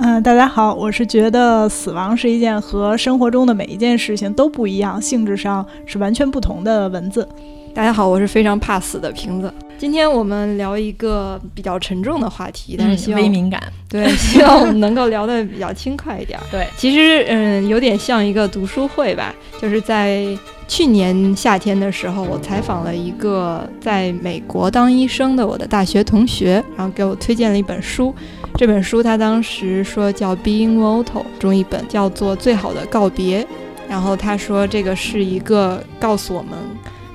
嗯，大家好，我是觉得死亡是一件和生活中的每一件事情都不一样，性质上是完全不同的文字。大家好，我是非常怕死的瓶子。今天我们聊一个比较沉重的话题，但是希望微敏感，对，希望我们能够聊得比较轻快一点。对，其实嗯，有点像一个读书会吧，就是在去年夏天的时候，我采访了一个在美国当医生的我的大学同学，然后给我推荐了一本书。这本书他当时说叫《Being Mortal》，中一本叫做《最好的告别》。然后他说这个是一个告诉我们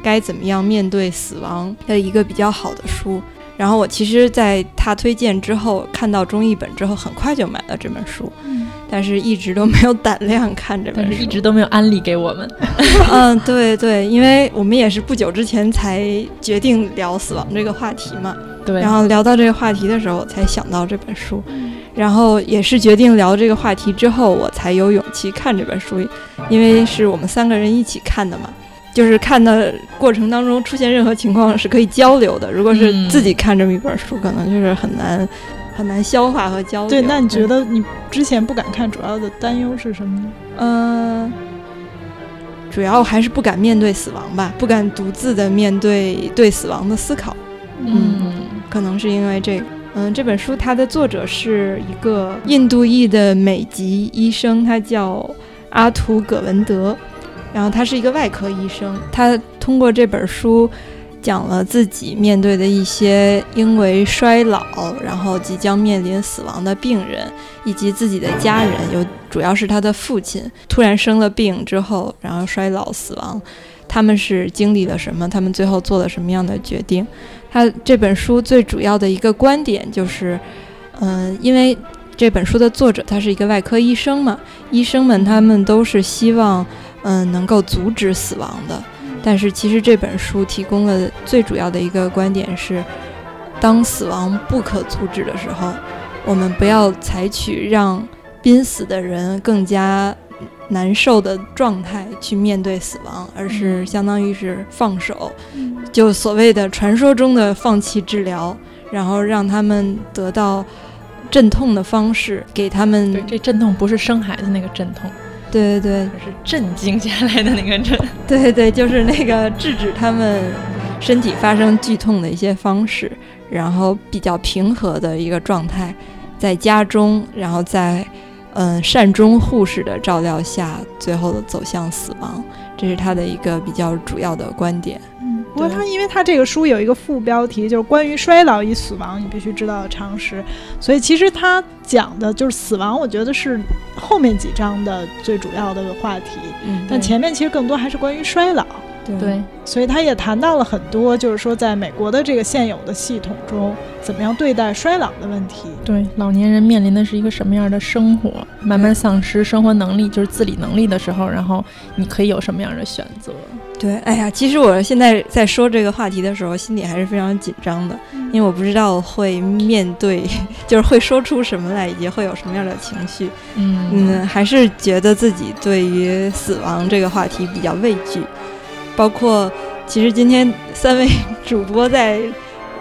该怎么样面对死亡的一个比较好的书。然后我其实在他推荐之后，看到中译本之后，很快就买了这本书。嗯，但是一直都没有胆量看这本书，一直都没有安利给我们。嗯，对对，因为我们也是不久之前才决定聊死亡这个话题嘛。对，然后聊到这个话题的时候，我才想到这本书，然后也是决定聊这个话题之后，我才有勇气看这本书，因为是我们三个人一起看的嘛，就是看的过程当中出现任何情况是可以交流的。如果是自己看这么一本书，可能就是很难很难消化和交流。对，那你觉得你之前不敢看，主要的担忧是什么呢？嗯，主要还是不敢面对死亡吧，不敢独自的面对对死亡的思考。嗯。可能是因为这个，嗯，这本书它的作者是一个印度裔的美籍医生，他叫阿图·葛文德，然后他是一个外科医生。他通过这本书讲了自己面对的一些因为衰老，然后即将面临死亡的病人，以及自己的家人，有主要是他的父亲突然生了病之后，然后衰老死亡，他们是经历了什么？他们最后做了什么样的决定？他这本书最主要的一个观点就是，嗯，因为这本书的作者他是一个外科医生嘛，医生们他们都是希望，嗯，能够阻止死亡的。但是其实这本书提供了最主要的一个观点是，当死亡不可阻止的时候，我们不要采取让濒死的人更加。难受的状态去面对死亡，而是相当于是放手，就所谓的传说中的放弃治疗，然后让他们得到镇痛的方式，给他们。对，这镇痛不是生孩子那个镇痛，对对对，是震惊下来的那个震。对对，就是那个制止他们身体发生剧痛的一些方式，然后比较平和的一个状态，在家中，然后在。嗯，善终护士的照料下，最后的走向死亡，这是他的一个比较主要的观点。嗯，不过他因为他这个书有一个副标题，就是关于衰老与死亡你必须知道的常识，所以其实他讲的就是死亡，我觉得是后面几章的最主要的话题。嗯，但前面其实更多还是关于衰老。对，所以他也谈到了很多，就是说在美国的这个现有的系统中，怎么样对待衰老的问题。对，老年人面临的是一个什么样的生活？慢慢丧失生活能力，就是自理能力的时候，然后你可以有什么样的选择？对，哎呀，其实我现在在说这个话题的时候，心里还是非常紧张的，因为我不知道会面对，就是会说出什么来，以及会有什么样的情绪。嗯嗯，还是觉得自己对于死亡这个话题比较畏惧。包括，其实今天三位主播在，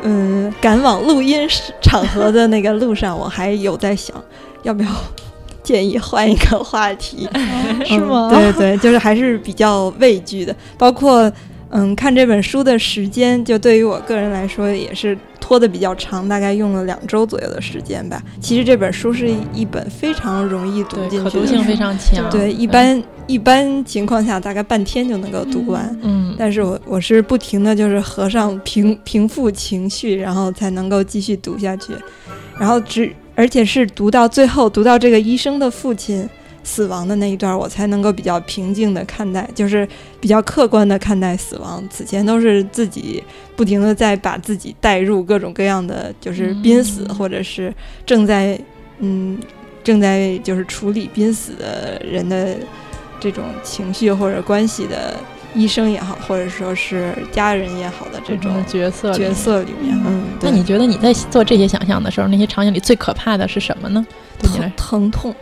嗯，赶往录音场合的那个路上，我还有在想，要不要建议换一个话题，是吗？对对，就是还是比较畏惧的。包括，嗯，看这本书的时间，就对于我个人来说也是。拖的比较长，大概用了两周左右的时间吧。其实这本书是一本非常容易读进去，可读性非常强。对，一般一般情况下大概半天就能够读完。嗯，但是我我是不停的就是合上平 平复情绪，然后才能够继续读下去。然后只而且是读到最后，读到这个医生的父亲。死亡的那一段，我才能够比较平静的看待，就是比较客观的看待死亡。此前都是自己不停的在把自己带入各种各样的，就是濒死或者是正在嗯正在就是处理濒死的人的这种情绪或者关系的医生也好，或者说是家人也好的这种角色角色里面。嗯，那你觉得你在做这些想象的时候，那些场景里最可怕的是什么呢？疼疼痛，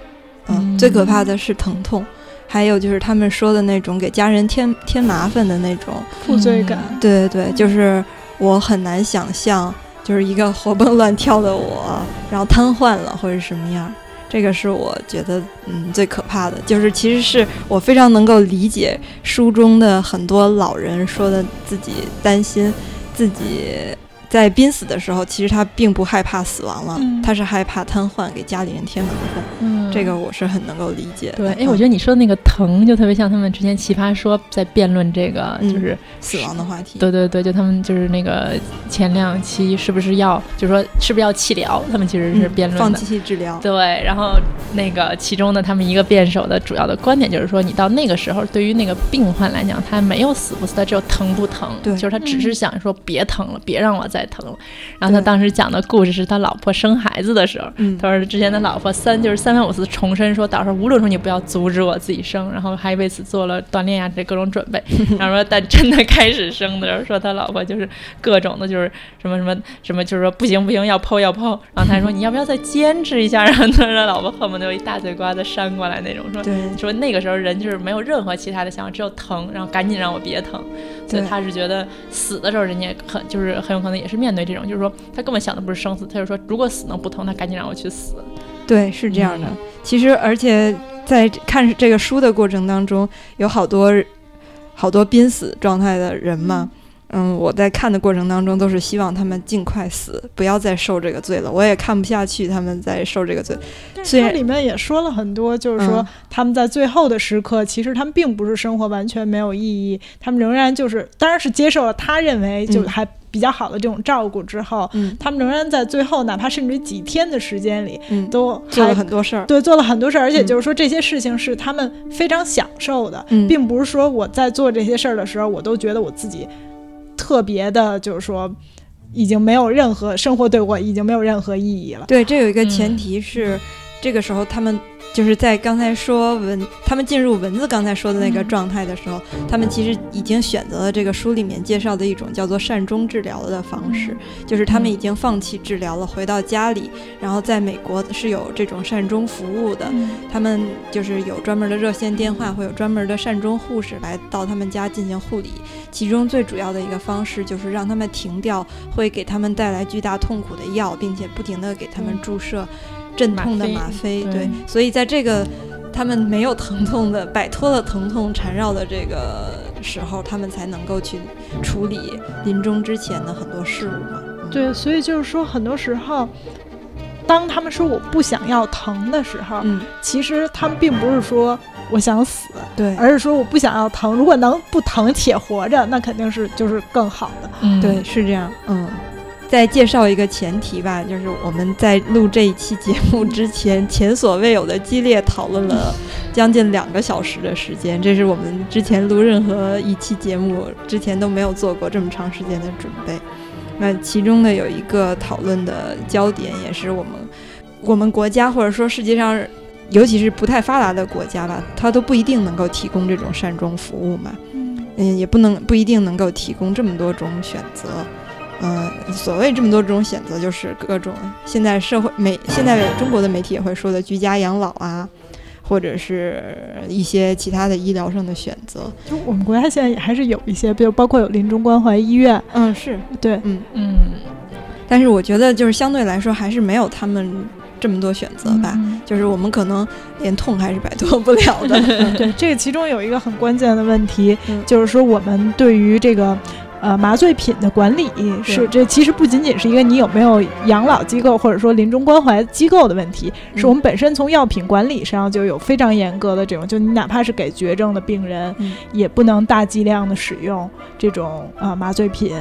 嗯，最可怕的是疼痛，还有就是他们说的那种给家人添添麻烦的那种负罪感。对对对，就是我很难想象，就是一个活蹦乱跳的我，然后瘫痪了或者什么样。这个是我觉得嗯最可怕的，就是其实是我非常能够理解书中的很多老人说的自己担心自己。在濒死的时候，其实他并不害怕死亡了，他是害怕瘫痪，给家里人添麻烦。嗯，这个我是很能够理解。对，哎，我觉得你说的那个疼，就特别像他们之前奇葩说在辩论这个，就是死亡的话题。对对对，就他们就是那个前两期是不是要，就是说是不是要气疗？他们其实是辩论放弃治疗。对，然后那个其中的他们一个辩手的主要的观点就是说，你到那个时候，对于那个病患来讲，他没有死不死，他只有疼不疼。对，就是他只是想说别疼了，别让我再。疼了，然后他当时讲的故事是他老婆生孩子的时候，他说之前他老婆三就是三番五次重申说，到时候无论说你不要阻止我自己生，然后还为此做了锻炼呀这各种准备，然后说但真的开始生的时候，说他老婆就是各种的就是什么什么什么，就是说不行不行要剖要剖，然后他说你要不要再坚持一下，然后他说老婆恨不得有一大嘴瓜子扇过来那种，说说那个时候人就是没有任何其他的想法，只有疼，然后赶紧让我别疼，所以他是觉得死的时候人家很就是很有可能也是。面对这种，就是说他根本想的不是生死，他就说如果死能不疼，他赶紧让我去死。对，是这样的。其实，而且在看这个书的过程当中，有好多好多濒死状态的人嘛。嗯，我在看的过程当中都是希望他们尽快死，不要再受这个罪了。我也看不下去他们在受这个罪。虽然里面也说了很多，就是说他们在最后的时刻，其实他们并不是生活完全没有意义，他们仍然就是，当然是接受了他认为就还比较好的这种照顾之后，他们仍然在最后，哪怕甚至于几天的时间里，都做了很多事儿。对，做了很多事儿，而且就是说这些事情是他们非常享受的，并不是说我在做这些事儿的时候，我都觉得我自己。特别的，就是说，已经没有任何生活对我已经没有任何意义了。对，这有一个前提是，这个时候他们。就是在刚才说文，他们进入文字刚才说的那个状态的时候，他们其实已经选择了这个书里面介绍的一种叫做善终治疗的方式，就是他们已经放弃治疗了，回到家里，然后在美国是有这种善终服务的，他们就是有专门的热线电话，会有专门的善终护士来到他们家进行护理。其中最主要的一个方式就是让他们停掉会给他们带来巨大痛苦的药，并且不停的给他们注射。镇痛的吗啡，对，所以在这个他们没有疼痛的、摆脱了疼痛缠绕的这个时候，他们才能够去处理临终之前的很多事物嘛。对，所以就是说，很多时候，当他们说我不想要疼的时候，嗯，其实他们并不是说我想死，对，而是说我不想要疼。如果能不疼且活着，那肯定是就是更好的。嗯，对，是这样，嗯。再介绍一个前提吧，就是我们在录这一期节目之前，前所未有的激烈讨论了将近两个小时的时间，这是我们之前录任何一期节目之前都没有做过这么长时间的准备。那其中呢，有一个讨论的焦点，也是我们我们国家或者说世界上，尤其是不太发达的国家吧，它都不一定能够提供这种善终服务嘛，嗯，也不能不一定能够提供这么多种选择。嗯，所谓这么多种选择，就是各种现在社会媒，现在中国的媒体也会说的居家养老啊，或者是一些其他的医疗上的选择。就我们国家现在也还是有一些，比如包括有临终关怀医院。嗯，是对，嗯嗯。但是我觉得就是相对来说还是没有他们这么多选择吧。就是我们可能连痛还是摆脱不了的。对，这个其中有一个很关键的问题，就是说我们对于这个。呃，麻醉品的管理是这其实不仅仅是一个你有没有养老机构或者说临终关怀机构的问题，是我们本身从药品管理上就有非常严格的这种，就你哪怕是给绝症的病人，也不能大剂量的使用这种呃麻醉品。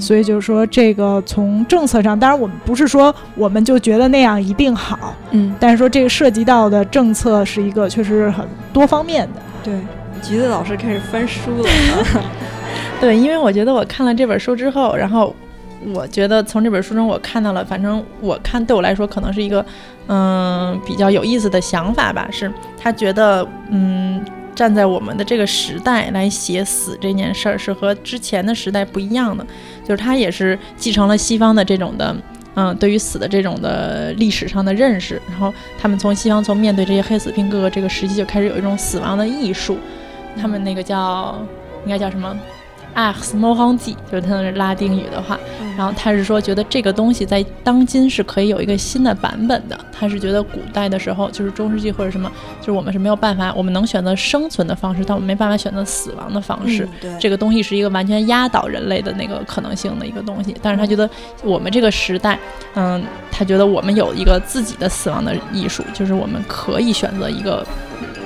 所以就是说，这个从政策上，当然我们不是说我们就觉得那样一定好，嗯，但是说这个涉及到的政策是一个确实是很多方面的。对，橘子老师开始翻书了。对，因为我觉得我看了这本书之后，然后我觉得从这本书中我看到了，反正我看对我来说可能是一个，嗯，比较有意思的想法吧。是他觉得，嗯，站在我们的这个时代来写死这件事儿，是和之前的时代不一样的。就是他也是继承了西方的这种的，嗯，对于死的这种的历史上的认识。然后他们从西方从面对这些黑死病各个这个时期就开始有一种死亡的艺术，他们那个叫应该叫什么记就是它的拉丁语的话，然后他是说觉得这个东西在当今是可以有一个新的版本的。他是觉得古代的时候，就是中世纪或者什么，就是我们是没有办法，我们能选择生存的方式，但我们没办法选择死亡的方式。对，这个东西是一个完全压倒人类的那个可能性的一个东西。但是他觉得我们这个时代，嗯，他觉得我们有一个自己的死亡的艺术，就是我们可以选择一个，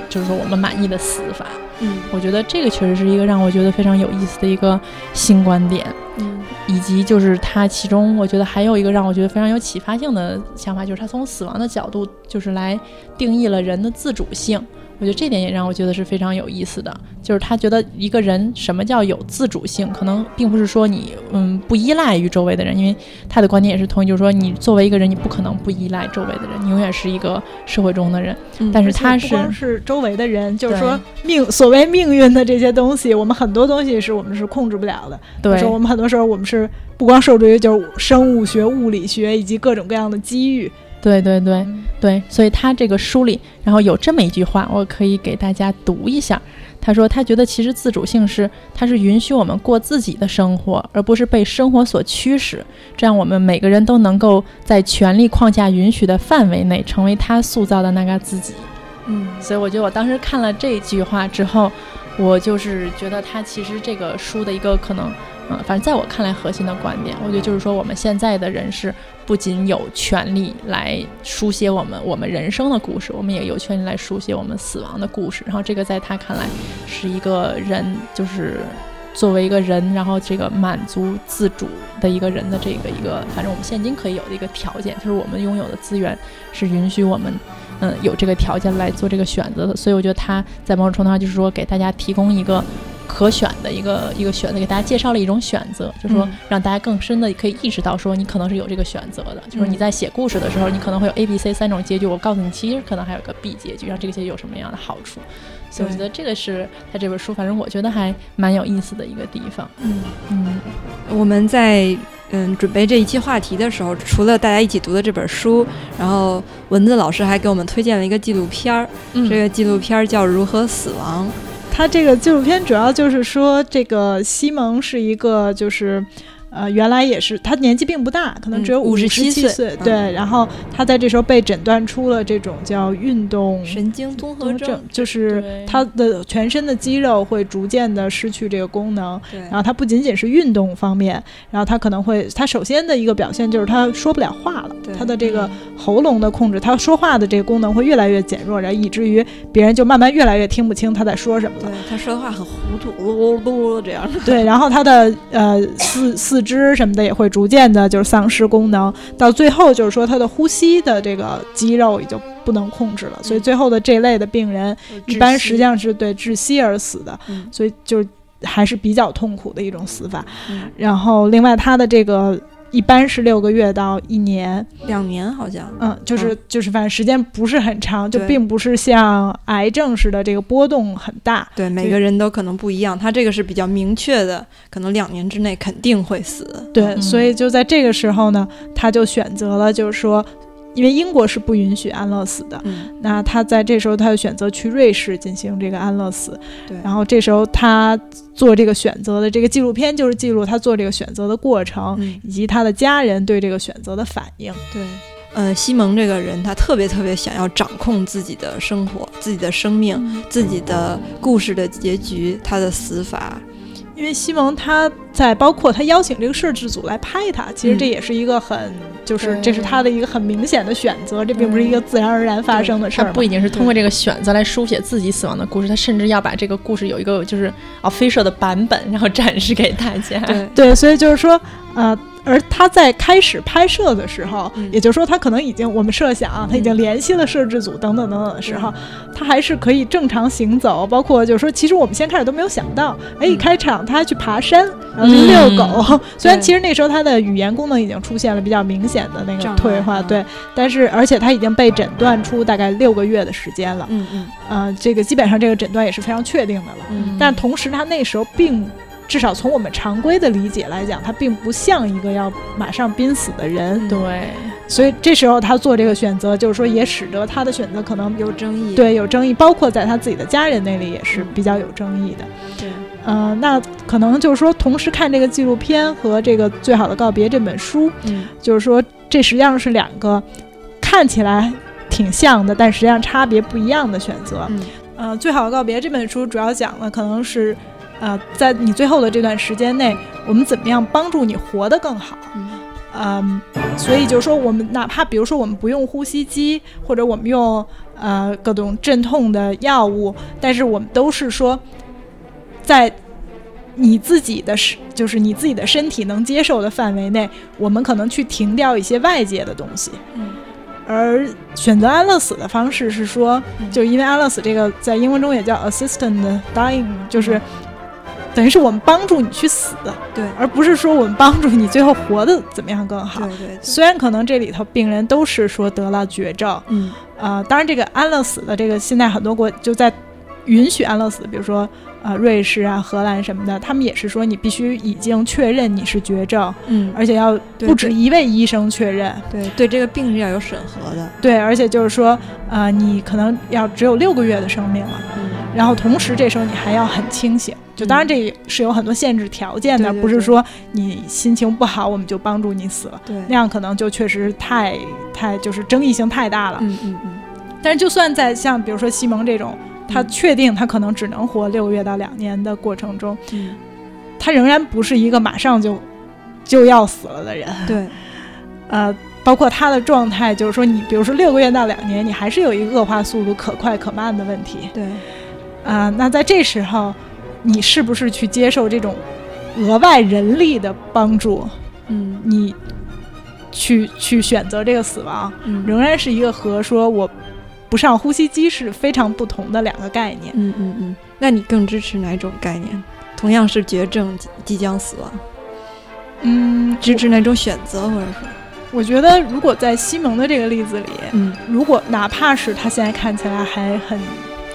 就是说我们满意的死法。嗯，我觉得这个确实是一个让我觉得非常有意思的一个新观点，嗯，以及就是它其中我觉得还有一个让我觉得非常有启发性的想法，就是他从死亡的角度就是来定义了人的自主性。我觉得这点也让我觉得是非常有意思的，就是他觉得一个人什么叫有自主性，可能并不是说你嗯不依赖于周围的人，因为他的观点也是同意，就是说你作为一个人，你不可能不依赖周围的人，你永远是一个社会中的人。但是他是不光是周围的人，就是说命所谓命运的这些东西，我们很多东西是我们是控制不了的。对，说我们很多时候我们是不光受制于就是生物学、物理学以及各种各样的机遇。对对对对，所以他这个书里，然后有这么一句话，我可以给大家读一下。他说，他觉得其实自主性是，他是允许我们过自己的生活，而不是被生活所驱使。这样，我们每个人都能够在权力框架允许的范围内，成为他塑造的那个自己。嗯，所以我觉得我当时看了这句话之后，我就是觉得他其实这个书的一个可能。嗯，反正在我看来，核心的观点，我觉得就是说，我们现在的人是不仅有权利来书写我们我们人生的故事，我们也有权利来书写我们死亡的故事。然后这个在他看来是一个人，就是作为一个人，然后这个满足自主的一个人的这个一个，反正我们现今可以有的一个条件，就是我们拥有的资源是允许我们，嗯，有这个条件来做这个选择的。所以我觉得他在某种程度上就是说，给大家提供一个。可选的一个一个选择，给大家介绍了一种选择，就是说让大家更深的可以意识到，说你可能是有这个选择的，就是你在写故事的时候，你可能会有 A、B、C 三种结局。我告诉你，其实可能还有个 B 结局，让这个结局有什么样的好处。所以我觉得这个是他这本书，反正我觉得还蛮有意思的一个地方。嗯嗯，我们在嗯准备这一期话题的时候，除了大家一起读的这本书，然后文字老师还给我们推荐了一个纪录片儿，这个纪录片儿叫《如何死亡》。他这个纪录片主要就是说，这个西蒙是一个就是。呃，原来也是，他年纪并不大，可能只有五十七岁。对，然后他在这时候被诊断出了这种叫运动神经综合症，就是他的全身的肌肉会逐渐的失去这个功能。对，然后他不仅仅是运动方面，然后他可能会，他首先的一个表现就是他说不了话了，他的这个喉咙的控制，他说话的这个功能会越来越减弱，然后以至于别人就慢慢越来越听不清他在说什么了。对，他说的话很糊涂，噜噜噜这样。对，然后他的呃四四。四肢什么的也会逐渐的，就是丧失功能，到最后就是说他的呼吸的这个肌肉也就不能控制了，所以最后的这类的病人一般实际上是对窒息而死的，所以就还是比较痛苦的一种死法。然后另外他的这个。一般是六个月到一年，两年好像，嗯，就是就是，反正时间不是很长，就并不是像癌症似的这个波动很大。对，每个人都可能不一样。他这个是比较明确的，可能两年之内肯定会死。对，所以就在这个时候呢，他就选择了，就是说。因为英国是不允许安乐死的，那他在这时候他就选择去瑞士进行这个安乐死。对，然后这时候他做这个选择的这个纪录片就是记录他做这个选择的过程，以及他的家人对这个选择的反应。对，呃，西蒙这个人他特别特别想要掌控自己的生活、自己的生命、自己的故事的结局、他的死法。因为西蒙他在包括他邀请这个摄制组来拍他，其实这也是一个很就是这是他的一个很明显的选择，这并不是一个自然而然发生的事儿。他不仅仅是通过这个选择来书写自己死亡的故事，他甚至要把这个故事有一个就是 official 的版本，然后展示给大家。对，所以就是说，呃。而他在开始拍摄的时候，也就是说，他可能已经我们设想他已经联系了摄制组等等等等的时候，他还是可以正常行走。包括就是说，其实我们先开始都没有想到，哎，一开场他去爬山，然后去遛狗。虽然其实那时候他的语言功能已经出现了比较明显的那个退化，对，但是而且他已经被诊断出大概六个月的时间了。嗯嗯，呃，这个基本上这个诊断也是非常确定的了。嗯，但同时他那时候并。至少从我们常规的理解来讲，他并不像一个要马上濒死的人。对，所以这时候他做这个选择，就是说也使得他的选择可能有争议。对，有争议，包括在他自己的家人那里也是比较有争议的。对，嗯，那可能就是说，同时看这个纪录片和这个《最好的告别》这本书，嗯，就是说这实际上是两个看起来挺像的，但实际上差别不一样的选择。嗯，呃，《最好的告别》这本书主要讲的可能是。呃，在你最后的这段时间内，我们怎么样帮助你活得更好？嗯，所以就是说，我们哪怕比如说我们不用呼吸机，或者我们用呃各种镇痛的药物，但是我们都是说，在你自己的身，就是你自己的身体能接受的范围内，我们可能去停掉一些外界的东西。嗯，而选择安乐死的方式是说，就因为安乐死这个在英文中也叫 assisted dying，就是。等于是我们帮助你去死，对，而不是说我们帮助你最后活得怎么样更好。对对。虽然可能这里头病人都是说得了绝症，嗯，啊，当然这个安乐死的这个现在很多国就在允许安乐死，比如说啊瑞士啊荷兰什么的，他们也是说你必须已经确认你是绝症，嗯，而且要不止一位医生确认，对对，这个病是要有审核的，对，而且就是说呃你可能要只有六个月的生命了，嗯，然后同时这时候你还要很清醒。就当然这是有很多限制条件的，不是说你心情不好我们就帮助你死了，对，那样可能就确实太太就是争议性太大了。嗯嗯嗯。但是就算在像比如说西蒙这种，他确定他可能只能活六个月到两年的过程中，嗯，他仍然不是一个马上就就要死了的人。对，呃，包括他的状态，就是说你比如说六个月到两年，你还是有一个恶化速度可快可慢的问题。对，啊，那在这时候。你是不是去接受这种额外人力的帮助？嗯，你去去选择这个死亡，仍然是一个和说我不上呼吸机是非常不同的两个概念。嗯嗯嗯，那你更支持哪种概念？同样是绝症即将死亡，嗯，支持哪种选择，或者说，我觉得如果在西蒙的这个例子里，嗯，如果哪怕是他现在看起来还很。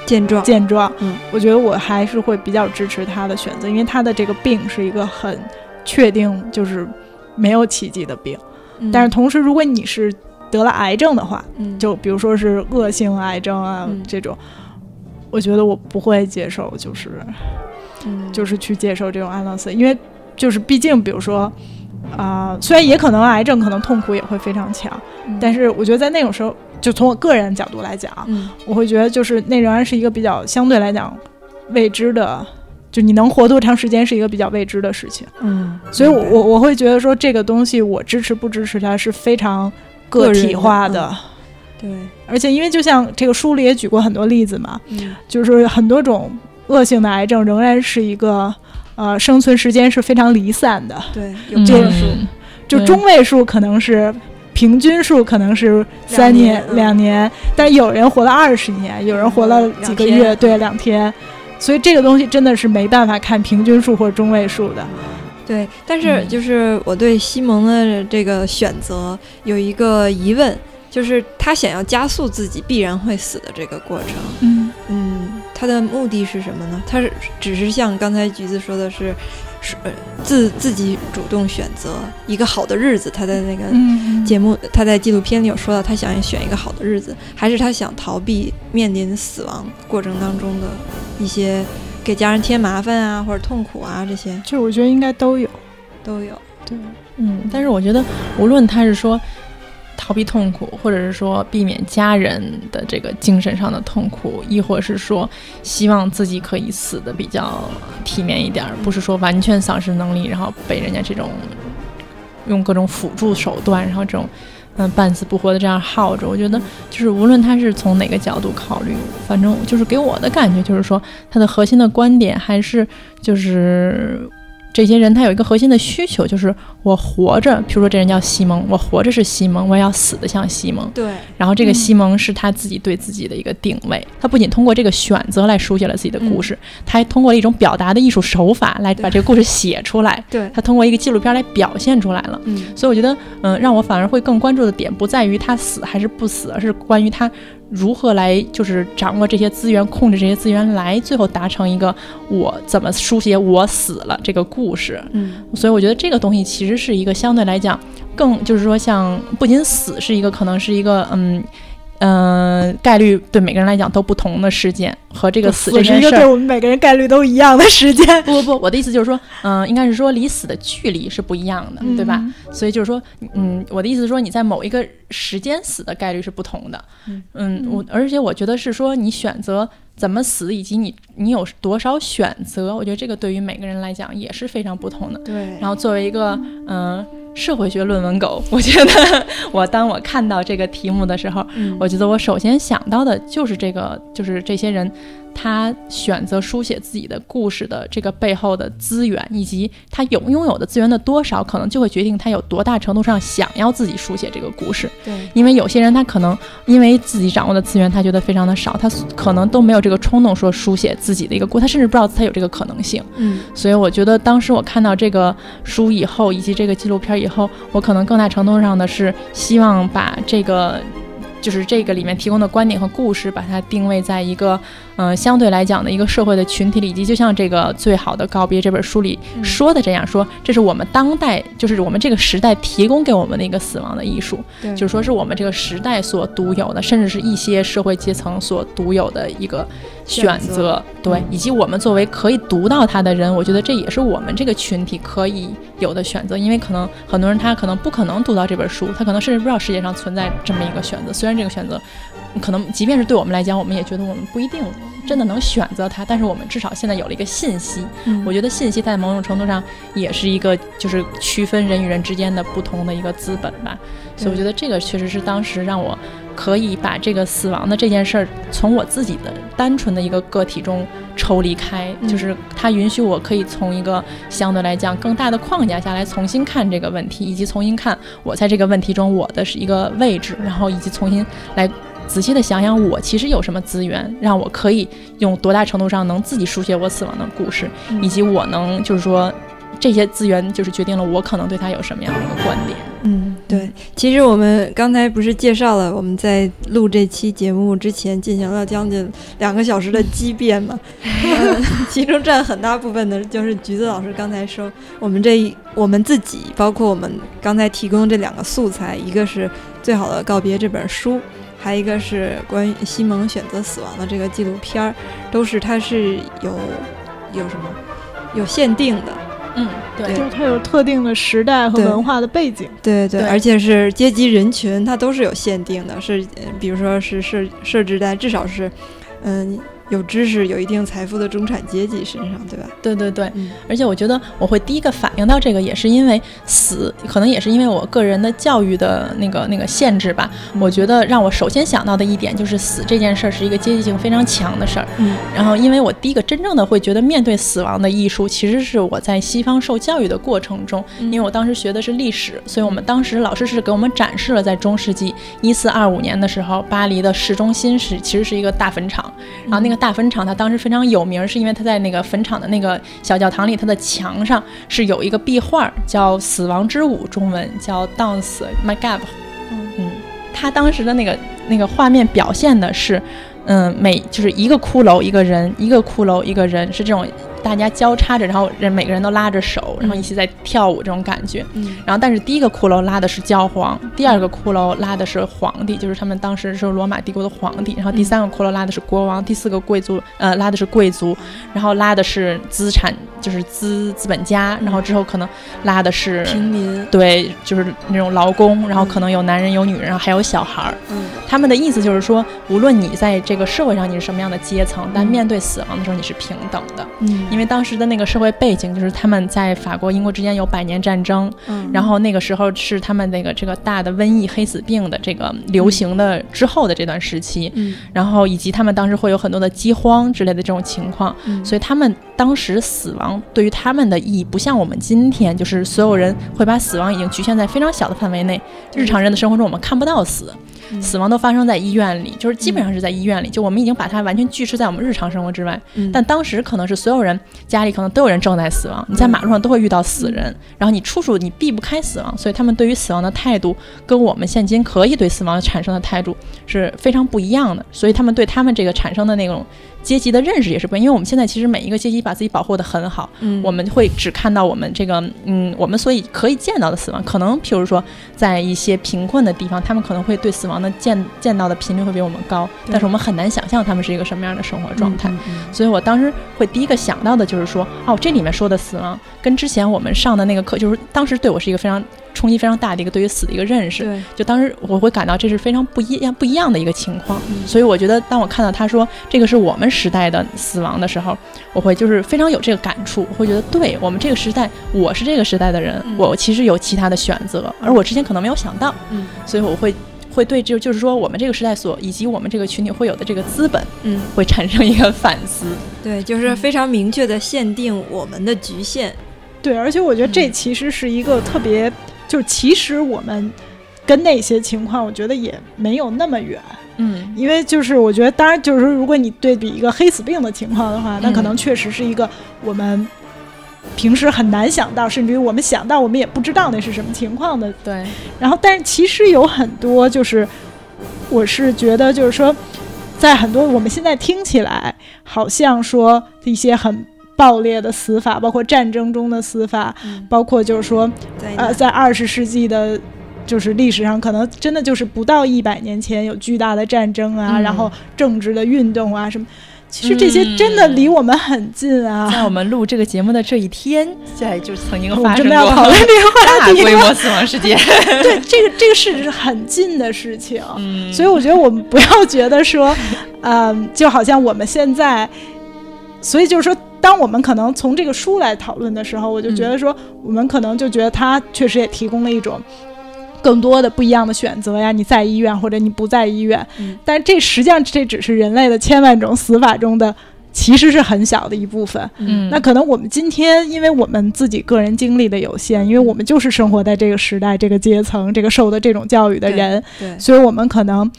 健壮，健壮，嗯，我觉得我还是会比较支持他的选择，因为他的这个病是一个很确定就是没有奇迹的病。但是同时，如果你是得了癌症的话，嗯，就比如说是恶性癌症啊这种，我觉得我不会接受，就是，嗯，就是去接受这种安乐死，因为就是毕竟，比如说啊，虽然也可能癌症可能痛苦也会非常强，但是我觉得在那种时候。就从我个人角度来讲，嗯，我会觉得就是那仍然是一个比较相对来讲未知的，就你能活多长时间是一个比较未知的事情，嗯，所以我我我会觉得说这个东西我支持不支持它是非常个体化的，对，而且因为就像这个书里也举过很多例子嘛，嗯，就是很多种恶性的癌症仍然是一个呃生存时间是非常离散的，对，有这数，就中位数可能是。平均数可能是三年两年，但有人活了二十年，有人活了几个月，对两天，所以这个东西真的是没办法看平均数或者中位数的。对，但是就是我对西蒙的这个选择有一个疑问，就是他想要加速自己必然会死的这个过程。嗯嗯，他的目的是什么呢？他是只是像刚才橘子说的是。是自自己主动选择一个好的日子，他在那个节目，他在纪录片里有说到，他想选一个好的日子，还是他想逃避面临死亡过程当中的一些给家人添麻烦啊，或者痛苦啊这些？就我觉得应该都有，都有。对，嗯，但是我觉得无论他是说。逃避痛苦，或者是说避免家人的这个精神上的痛苦，亦或是说希望自己可以死的比较体面一点，不是说完全丧失能力，然后被人家这种用各种辅助手段，然后这种嗯半死不活的这样耗着。我觉得就是无论他是从哪个角度考虑，反正就是给我的感觉就是说，他的核心的观点还是就是这些人他有一个核心的需求，就是我活着，比如说这人叫西蒙，我活着是西蒙，我要死的像西蒙。对。然后这个西蒙是他自己对自己的一个定位，他不仅通过这个选择来书写了自己的故事，他还通过一种表达的艺术手法来把这个故事写出来。对。他通过一个纪录片来表现出来了。嗯。所以我觉得，嗯，让我反而会更关注的点不在于他死还是不死，而是关于他。如何来就是掌握这些资源，控制这些资源，来最后达成一个我怎么书写我死了这个故事。嗯，所以我觉得这个东西其实是一个相对来讲更就是说，像不仅死是一个可能是一个嗯。嗯，概率对每个人来讲都不同的事件，和这个死这件事对我们每个人概率都一样的时间。不不不，我的意思就是说，嗯，应该是说离死的距离是不一样的，对吧？所以就是说，嗯，我的意思是说，你在某一个时间死的概率是不同的。嗯，我而且我觉得是说，你选择怎么死，以及你你有多少选择，我觉得这个对于每个人来讲也是非常不同的。对。然后作为一个嗯。社会学论文狗，我觉得我当我看到这个题目的时候，我觉得我首先想到的就是这个，就是这些人。他选择书写自己的故事的这个背后的资源，以及他有拥有的资源的多少，可能就会决定他有多大程度上想要自己书写这个故事。对，因为有些人他可能因为自己掌握的资源，他觉得非常的少，他可能都没有这个冲动说书写自己的一个故，他甚至不知道他有这个可能性。嗯，所以我觉得当时我看到这个书以后，以及这个纪录片以后，我可能更大程度上的是希望把这个。就是这个里面提供的观点和故事，把它定位在一个，嗯，相对来讲的一个社会的群体里，以及就像这个《最好的告别》这本书里说的这样，说这是我们当代，就是我们这个时代提供给我们的一个死亡的艺术，就是说是我们这个时代所独有的，甚至是一些社会阶层所独有的一个。选择对，以及我们作为可以读到它的人，我觉得这也是我们这个群体可以有的选择。因为可能很多人他可能不可能读到这本书，他可能甚至不知道世界上存在这么一个选择。虽然这个选择可能，即便是对我们来讲，我们也觉得我们不一定真的能选择它，但是我们至少现在有了一个信息。我觉得信息在某种程度上也是一个就是区分人与人之间的不同的一个资本吧。所以我觉得这个确实是当时让我。可以把这个死亡的这件事儿从我自己的单纯的一个个体中抽离开，就是它允许我可以从一个相对来讲更大的框架下来重新看这个问题，以及重新看我在这个问题中我的是一个位置，然后以及重新来仔细的想想我其实有什么资源，让我可以用多大程度上能自己书写我死亡的故事，以及我能就是说。这些资源就是决定了我可能对他有什么样的一个观点。嗯，对。其实我们刚才不是介绍了我们在录这期节目之前进行了将近两个小时的激辩嘛？其中占很大部分的就是橘子老师刚才说，我们这我们自己，包括我们刚才提供这两个素材，一个是最好的告别这本书，还一个是关于西蒙选择死亡的这个纪录片儿，都是它是有有什么有限定的。嗯，对，就是它有特定的时代和文化的背景，对对，而且是阶级人群，它都是有限定的，是比如说是设设置在至少是，嗯。有知识、有一定财富的中产阶级身上，对吧？对对对，而且我觉得我会第一个反应到这个，也是因为死，可能也是因为我个人的教育的那个那个限制吧。我觉得让我首先想到的一点就是死这件事儿是一个阶级性非常强的事儿。嗯，然后因为我第一个真正的会觉得面对死亡的艺术，其实是我在西方受教育的过程中，因为我当时学的是历史，所以我们当时老师是给我们展示了在中世纪一四二五年的时候，巴黎的市中心是其实是一个大坟场，然后那个。大坟场，它当时非常有名，是因为它在那个坟场的那个小教堂里，它的墙上是有一个壁画，叫《死亡之舞》，中文叫《Dance My g a b 嗯，它当时的那个那个画面表现的是，嗯，每就是一个骷髅一个人，一个骷髅一个人，是这种。大家交叉着，然后人每个人都拉着手，然后一起在跳舞，这种感觉。嗯。然后，但是第一个骷髅拉的是教皇，第二个骷髅拉的是皇帝，就是他们当时是罗马帝国的皇帝。然后第三个骷髅拉的是国王，第四个贵族，呃，拉的是贵族，然后拉的是资产，就是资资本家。然后之后可能拉的是平民，对，就是那种劳工。然后可能有男人，有女人，然后还有小孩儿。嗯。他们的意思就是说，无论你在这个社会上你是什么样的阶层，但面对死亡的时候你是平等的。嗯。因为当时的那个社会背景就是他们在法国、英国之间有百年战争，嗯，然后那个时候是他们那个这个大的瘟疫、黑死病的这个流行的之后的这段时期，嗯，然后以及他们当时会有很多的饥荒之类的这种情况，嗯。所以他们当时死亡对于他们的意义不像我们今天，就是所有人会把死亡已经局限在非常小的范围内，日常人的生活中我们看不到死。嗯。死亡都发生在医院里，就是基本上是在医院里，就我们已经把它完全拒斥在我们日常生活之外。嗯。但当时可能是所有人家里可能都有人正在死亡，你在马路上都会遇到死人，然后你处处你避不开死亡，所以他们对于死亡的态度跟我们现今可以对死亡产生的态度是非常不一样的，所以他们对他们这个产生的那种阶级的认识也是不一样。因为我们现在其实每一个阶级把自己保护的很好，嗯我们会只看到我们这个嗯，我们所以可以见到的死亡，可能譬如说在一些贫困的地方，他们可能会对死亡的见见到的频率会比我们高，但是我们很难想象他们是一个什么样的生活状态。嗯嗯所以我当时会第一个想到的就是说，哦，这里面说的死亡跟之前我们上的那个课，就是当时对我是一个非常冲击非常大的一个对于死的一个认识。对，就当时我会感到这是非常不一样不一样的一个情况，嗯。所以我觉得当我看到他说这个是我们时代的死亡的时候，我会就是非常有这个感触，我会觉得对我们这个时代，我是这个时代的人，嗯。我其实有其他的选择，而我之前可能没有想到，嗯。所以我会会对就就是说我们这个时代所以及我们这个群体会有的这个资本嗯，会产生一个反思。对，就是非常明确的限定我们的局限。对，而且我觉得这其实是一个特别，就是其实我们跟那些情况，我觉得也没有那么远。嗯因为就是我觉得，当然就是说，如果你对比一个黑死病的情况的话，那可嗯能确实是一个我们平时很难想到，甚至于我们想到我们也不知道那是什么情况的。对，然后，但是其实有很多，就是我是觉得，就是说，在很多我们现在听起来好像说一些很暴烈的死法，包括战争中的死法，嗯，包括就是说对，呃，在二十世纪的，就是历史上可能真的就是不到一百年前有巨大的战争啊，嗯然后政治的运动啊什么，其实这些真的离我们很近啊。在我们录这个节目的这一天，在就曾经发生过这个话大？规模死亡事件。对，这个这个是很近的事情，嗯，所以我觉得我们不要觉得说，嗯，就好像我们现在，所以就是说。当我们可能从这个书来讨论的时候，我就觉得说，我们可能就觉得它确实也提供了一种更多的不一样的选择呀。你在医院或者你不在医院，嗯。但这实际上这只是人类的千万种死法中的，其实是很小的一部分。嗯，那可能我们今天，因为我们自己个人经历的有限，因为我们就是生活在这个时代、这个阶层、这个受的这种教育的对人，对，所以我们可能，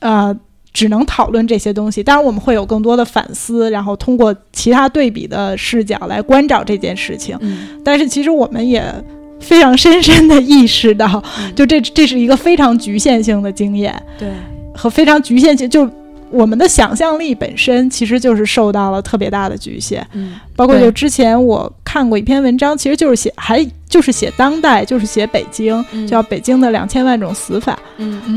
呃，只能讨论这些东西。当然，我们会有更多的反思，然后通过其他对比的视角来关照这件事情。嗯但是，其实我们也非常深深的意识到，嗯就这这是一个非常局限性的经验对，和非常局限性，就我们的想象力本身其实就是受到了特别大的局限。嗯包括就之前我看过一篇文章，其实就是写还就是写当代，就是写北京，嗯叫《北京的两千万种死法》。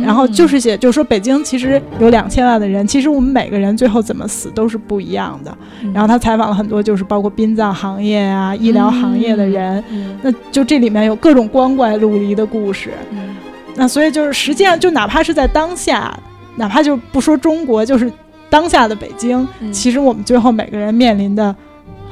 然后就是写，就是说北京其实有两千万的人，其实我们每个人最后怎么死都是不一样的。嗯然后他采访了很多，就是包括殡葬行业啊、医疗行业的人，嗯那就这里面有各种光怪陆离的故事。嗯那所以就是实际上，就哪怕是在当下，哪怕就不说中国，就是当下的北京，嗯其实我们最后每个人面临的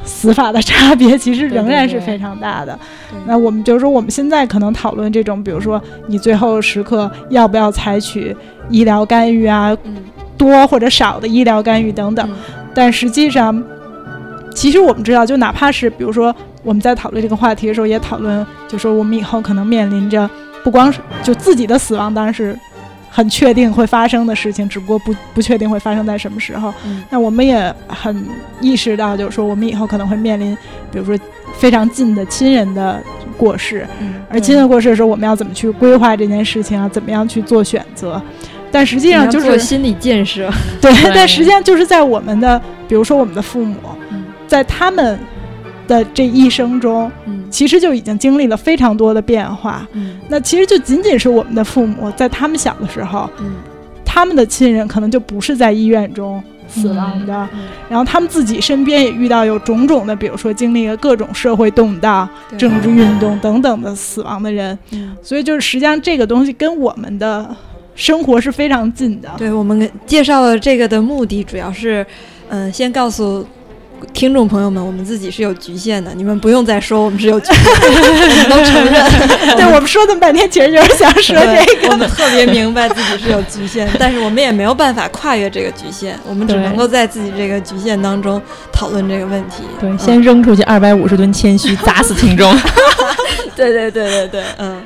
死法的差别，其实仍然是非常大的。对那我们就是说，我们现在可能讨论这种，比如说你最后时刻要不要采取医疗干预啊，嗯多或者少的医疗干预等等。嗯但实际上，其实我们知道，就哪怕是比如说我们在讨论这个话题的时候，也讨论，就说我们以后可能面临着不光是就自己的死亡，当然是很确定会发生的事情，只不过不不确定会发生在什么时候。嗯那我们也很意识到，就是说我们以后可能会面临，比如说非常近的亲人的过世，嗯而亲人过世的时候，我们要怎么去规划这件事情啊？怎么样去做选择？但实际上就是心理建设。对，对但实际上就是在我们的，比如说我们的父母，嗯在他们的这一生中，嗯。其实就已经经历了非常多的变化。嗯。那其实就仅仅是我们的父母，在他们小的时候，嗯。他们的亲人可能就不是在医院中死亡的，嗯。然后他们自己身边也遇到有种种的，比如说经历了各种社会动荡、政治运动等等的死亡的人，嗯。所以就是实际上这个东西跟我们的生活是非常近的。对我们介绍了这个的目的，主要是，嗯、先告诉听众朋友们，我们自己是有局限的，你们不用再说我们是有局限，我们都承认。对我们说这么半天，其实就是想说这个。我们特别明白自己是有局限，但是我们也没有办法跨越这个局限，我们只能够在自己这个局限当中讨论这个问题。对，先扔出去二百五十吨谦虚，砸死听众。对对对对对，嗯，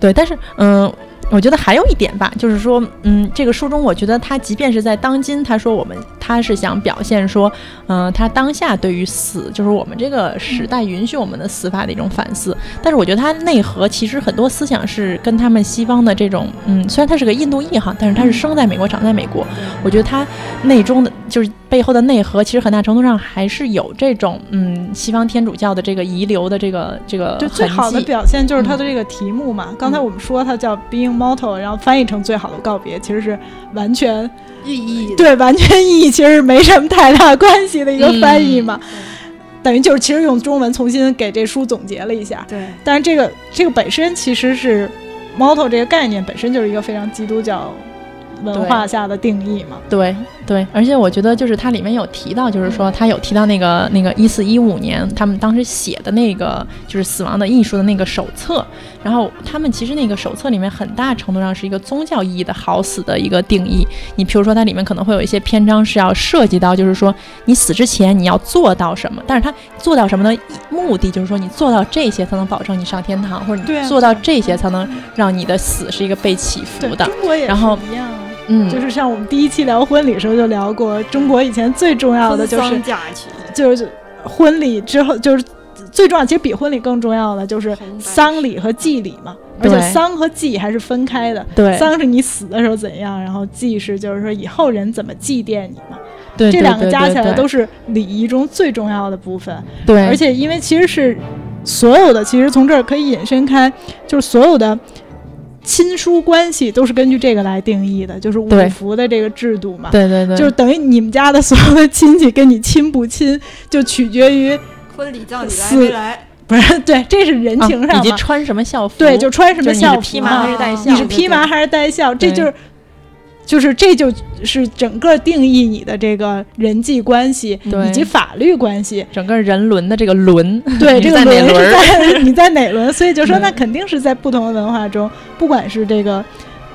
对，但是嗯。我觉得还有一点吧，就是说，嗯，这个书中，我觉得他即便是在当今，他说我们他是想表现说，嗯，他当下对于死，就是我们这个时代允许我们的死法的一种反思。但是我觉得他内核其实很多思想是跟他们西方的这种，嗯，虽然他是个印度裔哈，但是他是生在美国，长在美国。我觉得他内中的就是背后的内核，其实很大程度上还是有这种，嗯，西方天主教的这个遗留的这个这个。就最好的表现就是他的这个题目嘛。刚才我们说他叫 Being。motto，然后翻译成最好的告别，其实是完全意义对，完全意义其实没什么太大关系的一个翻译嘛，等于就是其实用中文重新给这书总结了一下。对，但是这个这个本身其实是 motto 这个概念本身就是一个非常基督教文化下的定义嘛。对。对，而且我觉得就是它里面有提到，就是说它有提到那个那个一四一五年他们当时写的那个就是死亡的艺术的那个手册，然后他们其实那个手册里面很大程度上是一个宗教意义的好死的一个定义。你比如说它里面可能会有一些篇章是要涉及到，就是说你死之前你要做到什么，但是它做到什么的目的就是说你做到这些才能保证你上天堂，或者你做到这些才能让你的死是一个被祈福的。然后一样。嗯，就是像我们第一期聊婚礼时候就聊过，中国以前最重要的就是就是婚礼之后就是最重要，其实比婚礼更重要的就是丧礼和祭礼嘛。而且丧和祭还是分开的。对，丧是你死的时候怎样，然后祭是就是说以后人怎么祭奠你嘛。对，这两个加起来都是礼仪中最重要的部分。对，而且因为其实是所有的，其实从这儿可以引申开，就是所有的。亲疏关系都是根据这个来定义的，就是五福的这个制度嘛。对对对，就是等于你们家的所有的亲戚跟你亲不亲，就取决于婚礼叫你来没来。不是，对，这是人情上。以及穿什么校服？对，就穿什么校服。披麻还是戴孝？你是披麻还是戴孝？这就是。就是，这就是整个定义你的这个人际关系以及法律关系，整个人伦的这个伦，对，这个轮是 在你在哪轮？所以就说，那肯定是在不同的文化中，不管是这个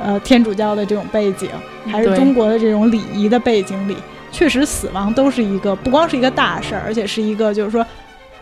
呃天主教的这种背景，还是中国的这种礼仪的背景里，确实死亡都是一个不光是一个大事儿，而且是一个就是说。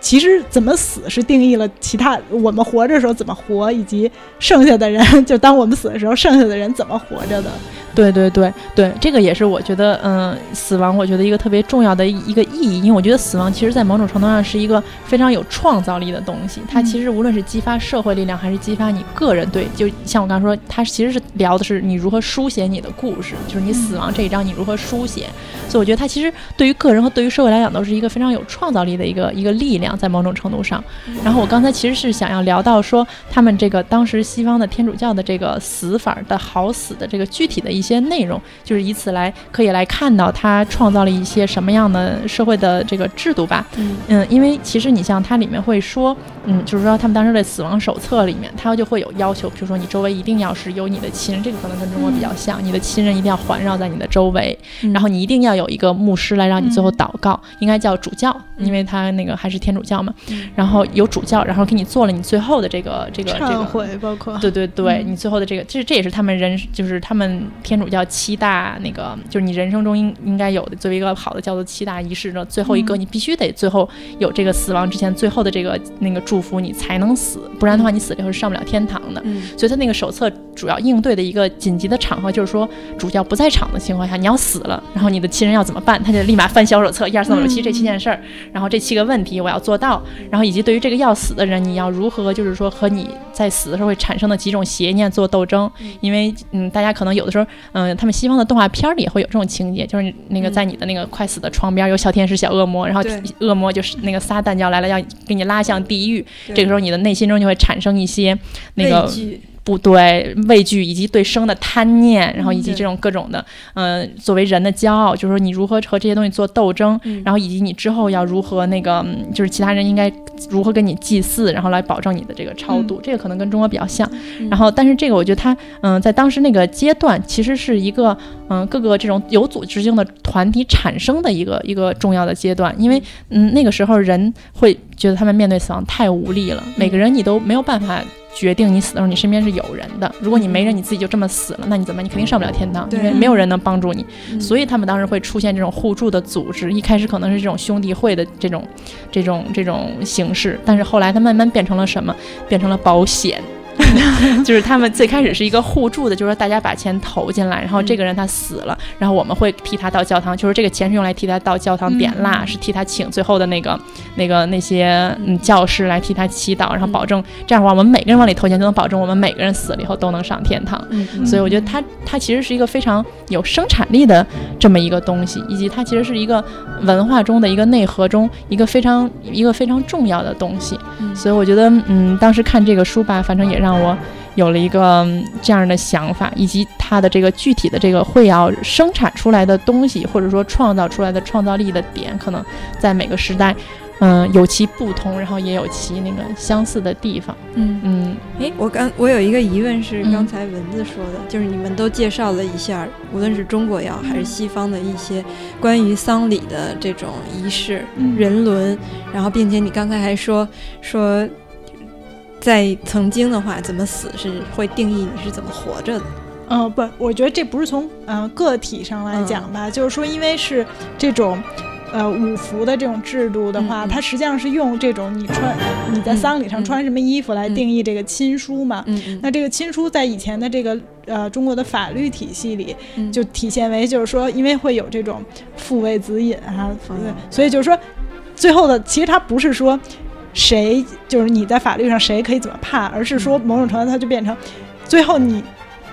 其实怎么死是定义了其他我们活着时候怎么活，以及剩下的人 就当我们死的时候，剩下的人怎么活着的。对对对对，这个也是我觉得，嗯，死亡我觉得一个特别重要的一个意义，因为我觉得死亡其实在某种程度上是一个非常有创造力的东西。它其实无论是激发社会力量，还是激发你个人对，就像我刚才说，它其实是聊的是你如何书写你的故事，就是你死亡这一章你如何书写。所以我觉得它其实对于个人和对于社会来讲都是一个非常有创造力的一个一个力量。在某种程度上，然后我刚才其实是想要聊到说，他们这个当时西方的天主教的这个死法的好死的这个具体的一些内容，就是以此来可以来看到他创造了一些什么样的社会的这个制度吧。嗯，因为其实你像它里面会说，嗯，就是说他们当时的死亡手册里面，它就会有要求，比如说你周围一定要是有你的亲人，这个可能跟中国比较像，你的亲人一定要环绕在你的周围，然后你一定要有一个牧师来让你最后祷告，应该叫主教，因为他那个还是天主。教嘛，然后有主教，然后给你做了你最后的这个这个这个会，包括对对对，你最后的这个，这这也是他们人，就是他们天主教七大那个，就是你人生中应应该有的作为一个好的叫做七大仪式的最后一个，你必须得最后有这个死亡之前最后的这个那个祝福，你才能死，不然的话你死了以后是上不了天堂的。所以他那个手册主要应对的一个紧急的场合，就是说主教不在场的情况下，你要死了，然后你的亲人要怎么办？他就立马翻小手册，一二三四五六七这七件事儿，然后这七个问题我要做。到，然后以及对于这个要死的人，你要如何就是说和你在死的时候会产生的几种邪念做斗争？因为嗯，大家可能有的时候，嗯，他们西方的动画片里也会有这种情节，就是那个在你的那个快死的床边有小天使、小恶魔，然后恶魔就是那个撒旦就要来了，要给你拉向地狱。这个时候你的内心中就会产生一些那个不对畏惧，以及对生的贪念，然后以及这种各种的，嗯，作为人的骄傲，就是说你如何和这些东西做斗争，然后以及你之后要如何那个，就是其他人应该如何跟你祭祀，然后来保证你的这个超度，这个可能跟中国比较像。然后，但是这个我觉得它，嗯，在当时那个阶段，其实是一个，嗯，各个这种有组织性的团体产生的一个一个重要的阶段，因为，嗯，那个时候人会觉得他们面对死亡太无力了，每个人你都没有办法。决定你死的时候，你身边是有人的。如果你没人，你自己就这么死了，那你怎么？你肯定上不了天堂，因为没有人能帮助你。所以他们当时会出现这种互助的组织，一开始可能是这种兄弟会的这种、这种、这种形式，但是后来它慢慢变成了什么？变成了保险。就是他们最开始是一个互助的，就是说大家把钱投进来，然后这个人他死了，然后我们会替他到教堂，就是这个钱是用来替他到教堂点蜡，是替他请最后的那个那个那些嗯教师来替他祈祷，然后保证这样的话，我们每个人往里投钱，就能保证我们每个人死了以后都能上天堂。所以我觉得他他其实是一个非常有生产力的这么一个东西，以及它其实是一个文化中的一个内核中一个非常一个非常重要的东西。所以我觉得嗯，当时看这个书吧，反正也让。我有了一个这样的想法，以及它的这个具体的这个会要生产出来的东西，或者说创造出来的创造力的点，可能在每个时代，嗯，有其不同，然后也有其那个相似的地方。嗯嗯。哎，我刚我有一个疑问是，刚才文字说的，就是你们都介绍了一下，无论是中国也好，还是西方的一些关于丧礼的这种仪式、人伦，然后并且你刚才还说说。在曾经的话，怎么死是会定义你是怎么活着的。嗯，不，我觉得这不是从嗯个体上来讲吧，就是说，因为是这种呃五服的这种制度的话，它实际上是用这种你穿你在丧礼上穿什么衣服来定义这个亲疏嘛。嗯那这个亲疏在以前的这个呃中国的法律体系里，就体现为就是说，因为会有这种父为子隐哈，所以就是说，最后的其实它不是说。谁就是你在法律上谁可以怎么判，而是说某种程度它就变成，最后你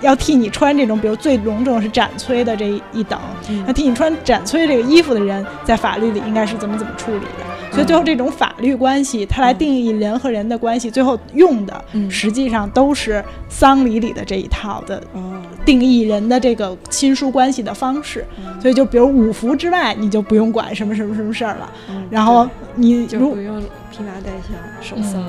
要替你穿这种，比如最隆重是斩崔的这一等，要替你穿斩崔这个衣服的人，在法律里应该是怎么怎么处理的。所以最后这种法律关系，它来定义人和人的关系，最后用的实际上都是丧礼里的这一套的定义人的这个亲疏关系的方式。所以就比如五福之外，你就不用管什么什么什么事儿了。然后你如披麻戴孝守丧，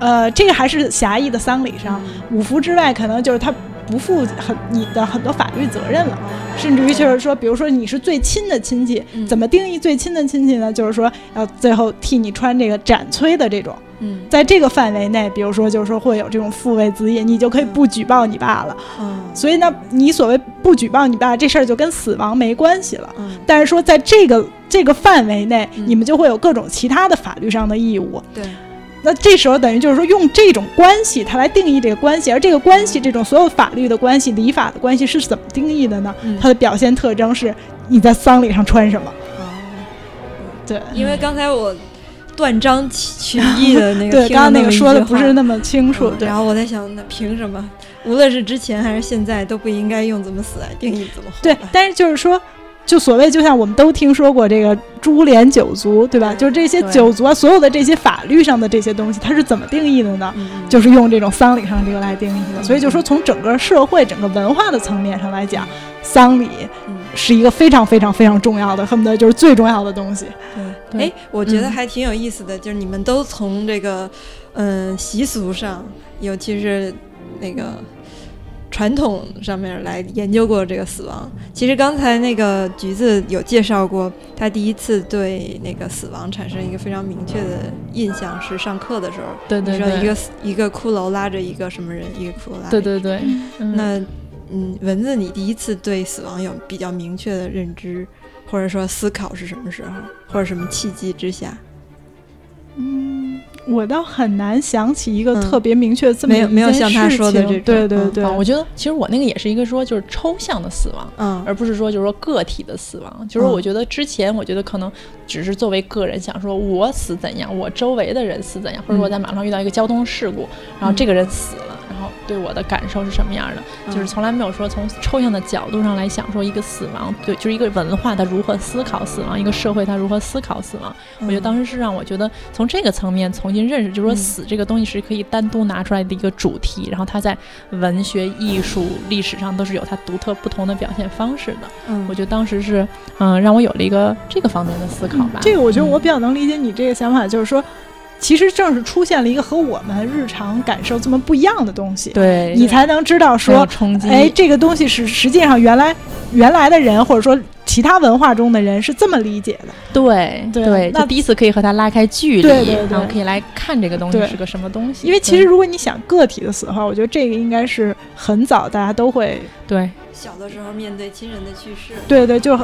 呃，这个还是狭义的丧礼上，五福之外，可能就是他不负很你的很多法律责任了，甚至于就是说，比如说你是最亲的亲戚，怎么定义最亲的亲戚呢？就是说要最后替你穿这个斩崔的这种，嗯，在这个范围内，比如说就是说会有这种父为子业，你就可以不举报你爸了，嗯，所以呢，你所谓不举报你爸这事儿就跟死亡没关系了，嗯，但是说在这个。这个范围内，你们就会有各种其他的法律上的义务。对，那这时候等于就是说，用这种关系，它来定义这个关系，而这个关系，这种所有法律的关系、礼法的关系是怎么定义的呢？它的表现特征是你在丧礼上穿什么。哦，对，因为刚才我断章取义的那个，对，刚刚那个说的不是那么清楚。然后我在想，那凭什么？无论是之前还是现在，都不应该用怎么死来定义怎么活？对，但是就是说。就所谓，就像我们都听说过这个株连九族，对吧？就是这些九族啊，所有的这些法律上的这些东西，它是怎么定义的呢？就是用这种丧礼上这个来定义的。所以就说，从整个社会、整个文化的层面上来讲，丧礼是一个非常非常非常重要的，恨不得就是最重要的东西。对，哎，我觉得还挺有意思的，就是你们都从这个嗯习俗上，尤其是那个。传统上面来研究过这个死亡。其实刚才那个橘子有介绍过，他第一次对那个死亡产生一个非常明确的印象是上课的时候。对对对。一个一个骷髅拉着一个什么人，一个骷髅拉。对对对。那嗯，蚊子，你第一次对死亡有比较明确的认知，或者说思考是什么时候，或者什么契机之下？嗯。我倒很难想起一个特别明确这么没有没有像他说的这种，对对对，我觉得其实我那个也是一个说就是抽象的死亡，嗯，而不是说就是说个体的死亡。就是我觉得之前我觉得可能只是作为个人想说我死怎样，我周围的人死怎样，或者我在马路上遇到一个交通事故，然后这个人死了。后对我的感受是什么样的，就是从来没有说从抽象的角度上来想说一个死亡，对，就是一个文化它如何思考死亡，一个社会它如何思考死亡。我觉得当时是让我觉得从这个层面重新认识，就是说死这个东西是可以单独拿出来的一个主题，然后它在文学、艺术、历史上都是有它独特不同的表现方式的。嗯，我觉得当时是嗯让我有了一个这个方面的思考吧。这个我觉得我比较能理解你这个想法，就是说。其实正是出现了一个和我们日常感受这么不一样的东西，对你才能知道说，哎，这个东西是实际上原来原来的人或者说其他文化中的人是这么理解的。对对，那第一次可以和他拉开距离，对对对，可以来看这个东西是个什么东西。因为其实如果你想个体的死的话，我觉得这个应该是很早大家都会对。小的时候面对亲人的去世，对对，就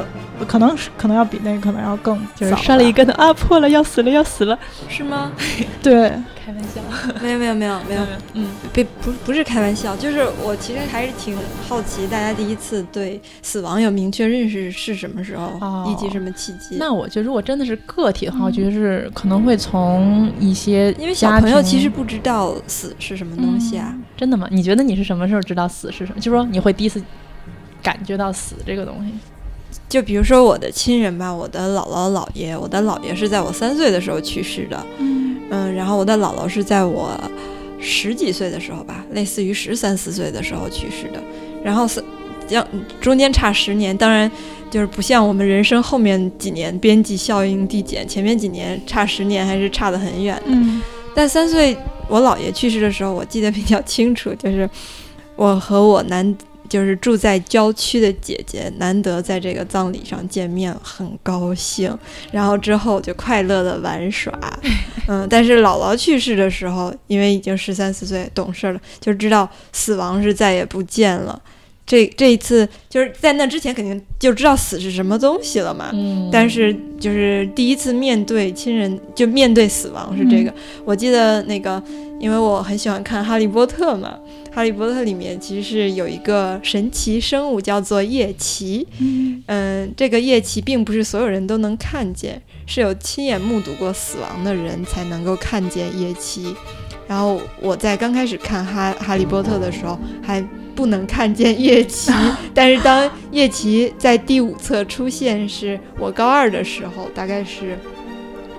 可能是可能要比那个可能要更就是摔了一跟头啊，破了要死了要死了，是吗？对，开玩笑，没有没有没有没有，嗯，别不不是开玩笑，就是我其实还是挺好奇，大家第一次对死亡有明确认识是什么时候，以及什么契机？那我觉得如果真的是个体的话，我觉得是可能会从一些因为小朋友其实不知道死是什么东西啊，真的吗？你觉得你是什么时候知道死是什么？就是说你会第一次。感觉到死这个东西，就比如说我的亲人吧，我的姥姥姥爷，我的姥爷是在我三岁的时候去世的，嗯。嗯，然后我的姥姥是在我十几岁的时候吧，类似于十三四岁的时候去世的，然后是将中间差十年，当然就是不像我们人生后面几年边际效应递减，前面几年差十年还是差得很远的，嗯，但三岁我姥爷去世的时候，我记得比较清楚，就是我和我男。就是住在郊区的姐姐，难得在这个葬礼上见面，很高兴。然后之后就快乐的玩耍，嗯。但是姥姥去世的时候，因为已经十三四岁，懂事了，就知道死亡是再也不见了。这这一次就是在那之前肯定就知道死是什么东西了嘛。嗯。但是就是第一次面对亲人，就面对死亡是这个。我记得那个，因为我很喜欢看《哈利波特》嘛。《哈利波特》里面其实是有一个神奇生物，叫做夜骑。嗯，这个夜骑并不是所有人都能看见，是有亲眼目睹过死亡的人才能够看见夜骑。然后我在刚开始看《哈哈利波特》的时候还不能看见夜骑，但是当夜骑在第五册出现，是我高二的时候，大概是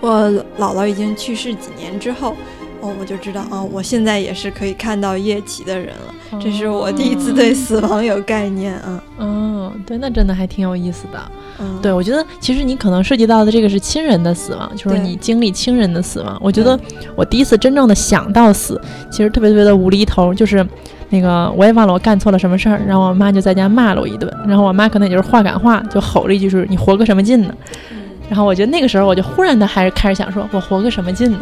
我姥姥已经去世几年之后。哦，我就知道啊，我现在也是可以看到夜骑的人了。这是我第一次对死亡有概念啊。嗯，对，那真的还挺有意思的。嗯，对，我觉得其实你可能涉及到的这个是亲人的死亡，就是你经历亲人的死亡。我觉得我第一次真正的想到死，其实特别特别的无厘头，就是那个我也忘了我干错了什么事儿，然后我妈就在家骂了我一顿，然后我妈可能也就是话赶话，就吼了一句说：“你活个什么劲呢？”然后我觉得那个时候我就忽然的还是开始想说，我活个什么劲呢？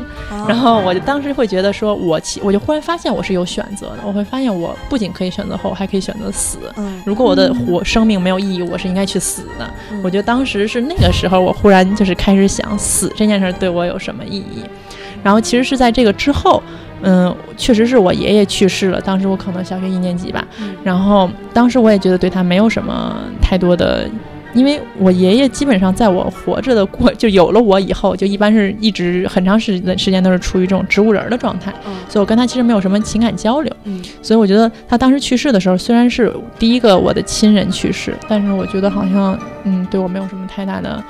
然后我就当时会觉得说，我其我就忽然发现我是有选择的，我会发现我不仅可以选择活，还可以选择死。如果我的活生命没有意义，我是应该去死的。我觉得当时是那个时候，我忽然就是开始想死这件事对我有什么意义。然后其实是在这个之后，嗯，确实是我爷爷去世了，当时我可能小学一年级吧。然后当时我也觉得对他没有什么太多的。因为我爷爷基本上在我活着的过，就有了我以后，就一般是一直很长时间时间都是处于这种植物人的状态，所以我跟他其实没有什么情感交流。嗯，所以我觉得他当时去世的时候，虽然是第一个我的亲人去世，但是我觉得好像嗯对我没有什么太大的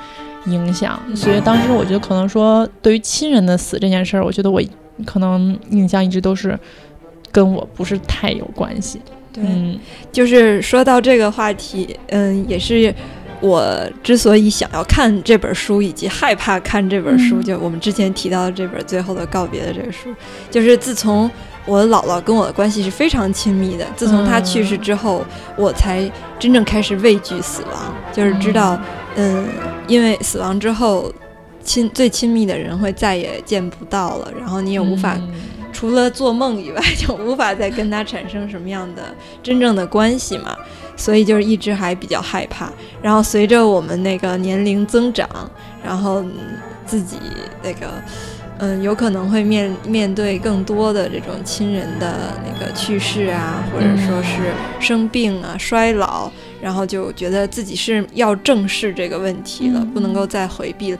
影响。所以当时我觉得可能说对于亲人的死这件事儿，我觉得我可能印象一直都是跟我不是太有关系。嗯，就是说到这个话题，嗯，也是。我之所以想要看这本书，以及害怕看这本书，就我们之前提到的这本《最后的告别》的这个书，就是自从我姥姥跟我的关系是非常亲密的。自从她去世之后，我才真正开始畏惧死亡，就是知道，嗯，因为死亡之后，亲最亲密的人会再也见不到了，然后你也无法除了做梦以外，就无法再跟他产生什么样的真正的关系嘛。所以就是一直还比较害怕，然后随着我们那个年龄增长，然后自己那个嗯，有可能会面面对更多的这种亲人的那个去世啊，或者说是生病啊、衰老，然后就觉得自己是要正视这个问题了，不能够再回避了。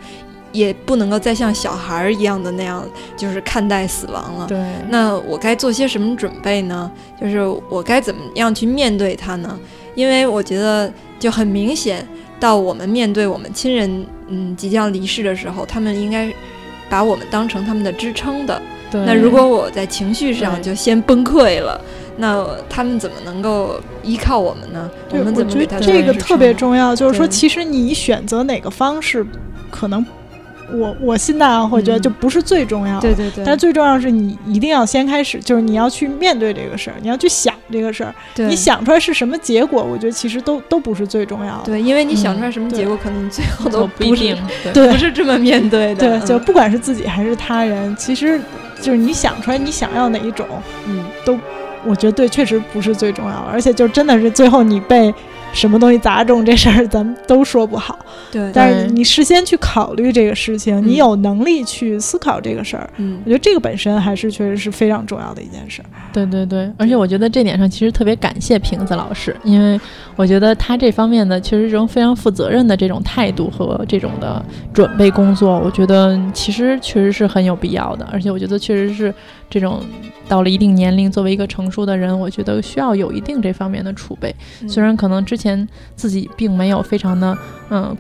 也不能够再像小孩儿一样的那样，就是看待死亡了。对，那我该做些什么准备呢？就是我该怎么样去面对它呢？因为我觉得就很明显，到我们面对我们亲人嗯即将离世的时候，他们应该把我们当成他们的支撑的。那如果我在情绪上就先崩溃了，那他们怎么能够依靠我们呢？我们怎么给他这个特别重要，就是说，其实你选择哪个方式，可能。我我现在啊，会觉得就不是最重要的，对对对。但最重要是你一定要先开始，就是你要去面对这个事儿，你要去想这个事儿。你想出来是什么结果，我觉得其实都都不是最重要的。对，因为你想出来什么结果，可能最后都不一定，对，不是这么面对的。对，就不管是自己还是他人，其实就是你想出来你想要哪一种，嗯，都我觉得对，确实不是最重要的。而且就真的是最后你被。什么东西砸中这事儿，咱们都说不好。对，但是你事先去考虑这个事情，你有能力去思考这个事儿，嗯，我觉得这个本身还是确实是非常重要的一件事。对对对，而且我觉得这点上其实特别感谢瓶子老师，因为我觉得他这方面的确实这种非常负责任的这种态度和这种的准备工作，我觉得其实确实是很有必要的。而且我觉得确实是这种到了一定年龄，作为一个成熟的人，我觉得需要有一定这方面的储备。虽然可能之前自己并没有非常的嗯。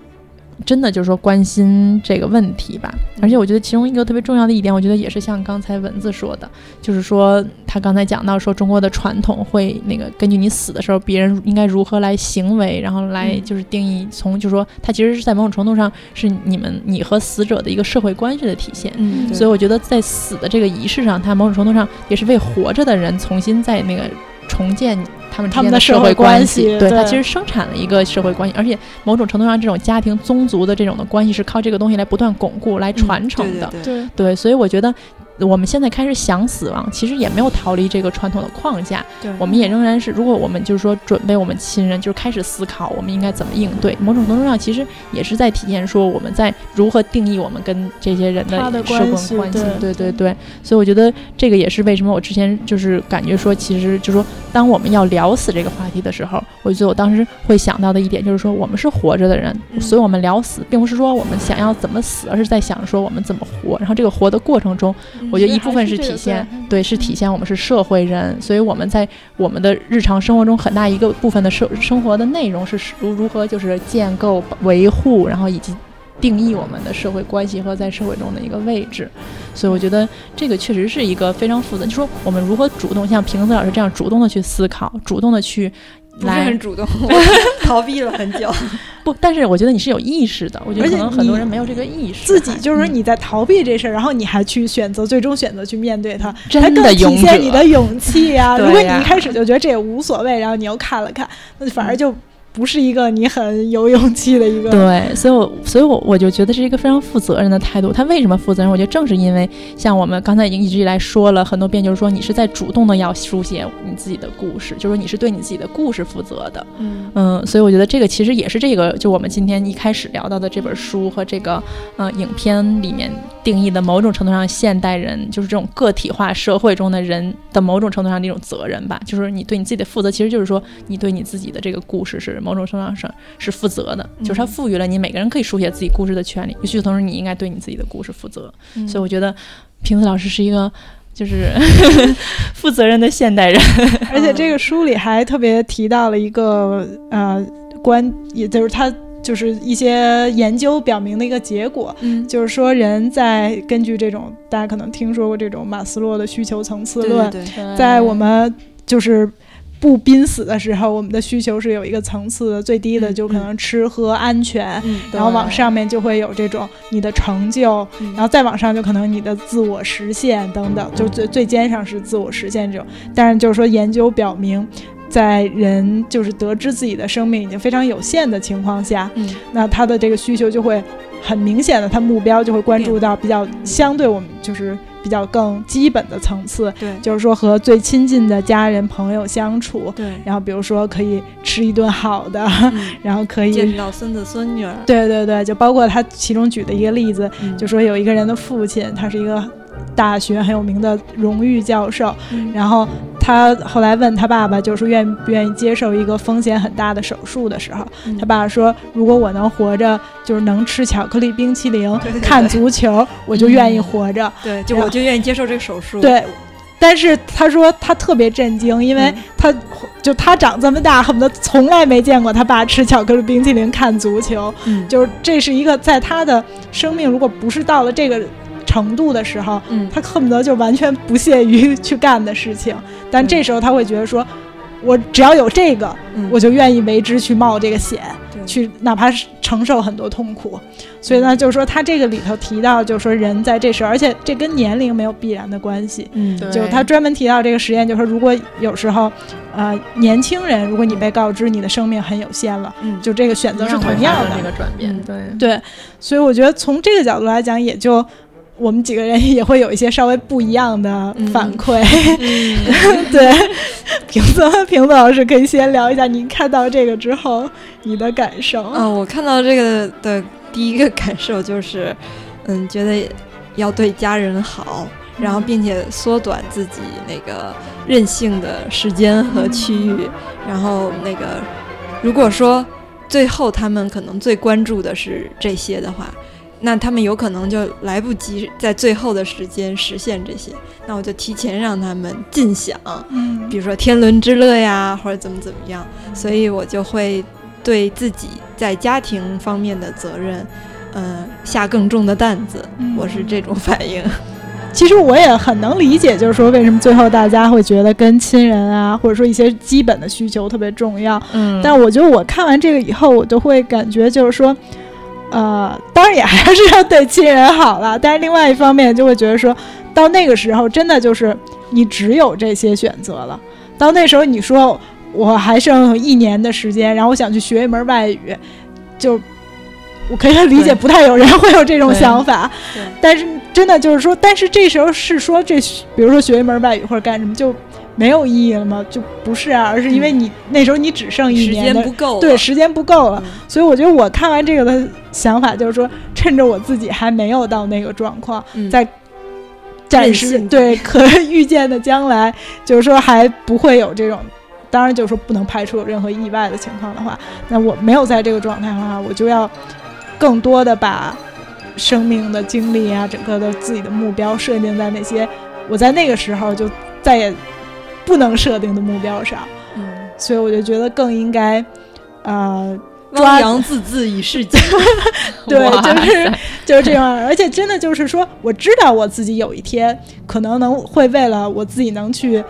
真的就是说关心这个问题吧，而且我觉得其中一个特别重要的一点，我觉得也是像刚才文字说的，就是说他刚才讲到说中国的传统会那个根据你死的时候，别人应该如何来行为，然后来就是定义从就是说他其实是在某种程度上是你们你和死者的一个社会关系的体现。嗯，所以我觉得在死的这个仪式上，他某种程度上也是为活着的人重新在那个。重建他们他们的社会关系，对他其实生产了一个社会关系，而且某种程度上，这种家庭宗族的这种的关系是靠这个东西来不断巩固、来传承的。对对，所以我觉得。我们现在开始想死亡，其实也没有逃离这个传统的框架。对，我们也仍然是，如果我们就是说准备我们亲人，就是开始思考我们应该怎么应对。某种程度上，其实也是在体现说我们在如何定义我们跟这些人的社会关系。对对对。所以我觉得这个也是为什么我之前就是感觉说，其实就是说，当我们要聊死这个话题的时候，我觉得我当时会想到的一点就是说，我们是活着的人，所以我们聊死，并不是说我们想要怎么死，而是在想说我们怎么活。然后这个活的过程中。我觉得一部分是体现，对，是体现我们是社会人，所以我们在我们的日常生活中很大一个部分的生生活的内容是如如何就是建构、维护，然后以及定义我们的社会关系和在社会中的一个位置。所以我觉得这个确实是一个非常负责，就说我们如何主动像瓶子老师这样主动的去思考，主动的去。不是很主动，逃避了很久。不，但是我觉得你是有意识的。我觉得可能很多人没有这个意识。自己就是说你在逃避这事儿，然后你还去选择，最终选择去面对它，真的体现你的勇气呀。如果你一开始就觉得这也无所谓，然后你又看了看，那反而就。不是一个你很有勇气的一个对，所以，我所以，我我就觉得是一个非常负责任的态度。他为什么负责任？我觉得正是因为像我们刚才已经一直以来说了很多遍，就是说你是在主动的要书写你自己的故事，就是说你是对你自己的故事负责的。嗯嗯，所以我觉得这个其实也是这个，就我们今天一开始聊到的这本书和这个呃影片里面定义的某种程度上现代人就是这种个体化社会中的人的某种程度上的一种责任吧，就是你对你自己的负责，其实就是说你对你自己的这个故事是。某种程度上是负责的，就是它赋予了你每个人可以书写自己故事的权利。与此同时，你应该对你自己的故事负责。所以，我觉得瓶子老师是一个就是 负责任的现代人。而且，这个书里还特别提到了一个呃观，也就是他就是一些研究表明的一个结果，就是说人在根据这种大家可能听说过这种马斯洛的需求层次论，在我们就是。不濒死的时候，我们的需求是有一个层次的，最低的就可能吃喝安全，然后往上面就会有这种你的成就，然后再往上就可能你的自我实现等等，就最最尖上是自我实现这种。但是就是说，研究表明，在人就是得知自己的生命已经非常有限的情况下，那他的这个需求就会很明显的，他目标就会关注到比较相对我们就是。比较更基本的层次，对，就是说和最亲近的家人朋友相处，对，然后比如说可以吃一顿好的，然后可以见到孙子孙女，对对对，就包括他其中举的一个例子，就说有一个人的父亲，他是一个大学很有名的荣誉教授，然后。他后来问他爸爸，就是愿不愿意接受一个风险很大的手术的时候，他爸爸说：“如果我能活着，就是能吃巧克力冰淇淋、看足球，我就愿意活着。对，就我就愿意接受这个手术。”对。但是他说他特别震惊，因为他就他长这么大，恨不得从来没见过他爸吃巧克力冰淇淋、看足球。嗯，就是这是一个在他的生命，如果不是到了这个程度的时候，嗯，他恨不得就完全不屑于去干的事情。但这时候他会觉得说，我只要有这个，我就愿意为之去冒这个险。去哪怕是承受很多痛苦，所以呢，就是说他这个里头提到，就是说人在这时候，而且这跟年龄没有必然的关系。嗯，就他专门提到这个实验，就是说如果有时候，呃，年轻人，如果你被告知你的生命很有限了，嗯，就这个选择是同样的。那个转变，对对，所以我觉得从这个角度来讲，也就。我们几个人也会有一些稍微不一样的反馈，对，瓶子瓶子老师可以先聊一下，您看到这个之后你的感受。啊？我看到这个的第一个感受就是，嗯，觉得要对家人好，然后并且缩短自己那个任性的时间和区域，然后那个如果说最后他们可能最关注的是这些的话。那他们有可能就来不及在最后的时间实现这些，那我就提前让他们尽享，嗯，比如说天伦之乐呀，或者怎么怎么样，所以我就会对自己在家庭方面的责任，呃，下更重的担子。我是这种反应。其实我也很能理解，就是说为什么最后大家会觉得跟亲人啊，或者说一些基本的需求特别重要。嗯，但我觉得我看完这个以后，我就会感觉就是说。呃，当然也还是要对亲人好了，但是另外一方面就会觉得说，到那个时候真的就是你只有这些选择了。到那时候你说我还剩一年的时间，然后我想去学一门外语，就我可以理解，不太有人会有这种想法。但是真的就是说，但是这时候是说这，比如说学一门外语或者干什么就。没有意义了吗？就不是啊，而是因为你那时候你只剩一年的，不够，对，时间不够了。所以我觉得我看完这个的想法就是说，趁着我自己还没有到那个状况，在暂时对可预见的将来，就是说还不会有这种，当然就是说不能排除有任何意外的情况的话，那我没有在这个状态的话，我就要更多的把生命的经历啊，整个的自己的目标设定在那些我在那个时候就再也。不能设定的目标上，嗯，所以我就觉得更应该，呃，汪洋自自以是己，对，就是就是这样。而且真的就是说，我知道我自己有一天可能能会为了我自己能去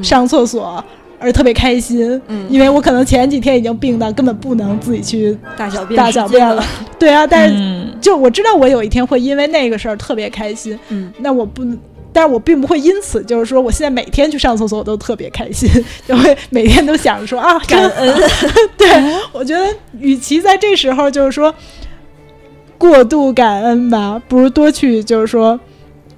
上厕所而特别开心，嗯，因为我可能前几天已经病到根本不能自己去大小便大小便了，对啊，但是就我知道我有一天会因为那个事儿特别开心，嗯，那我不。但是我并不会因此就是说，我现在每天去上厕所我都特别开心，就会每天都想着说啊，感恩。对，我觉得与其在这时候就是说过度感恩吧，不如多去就是说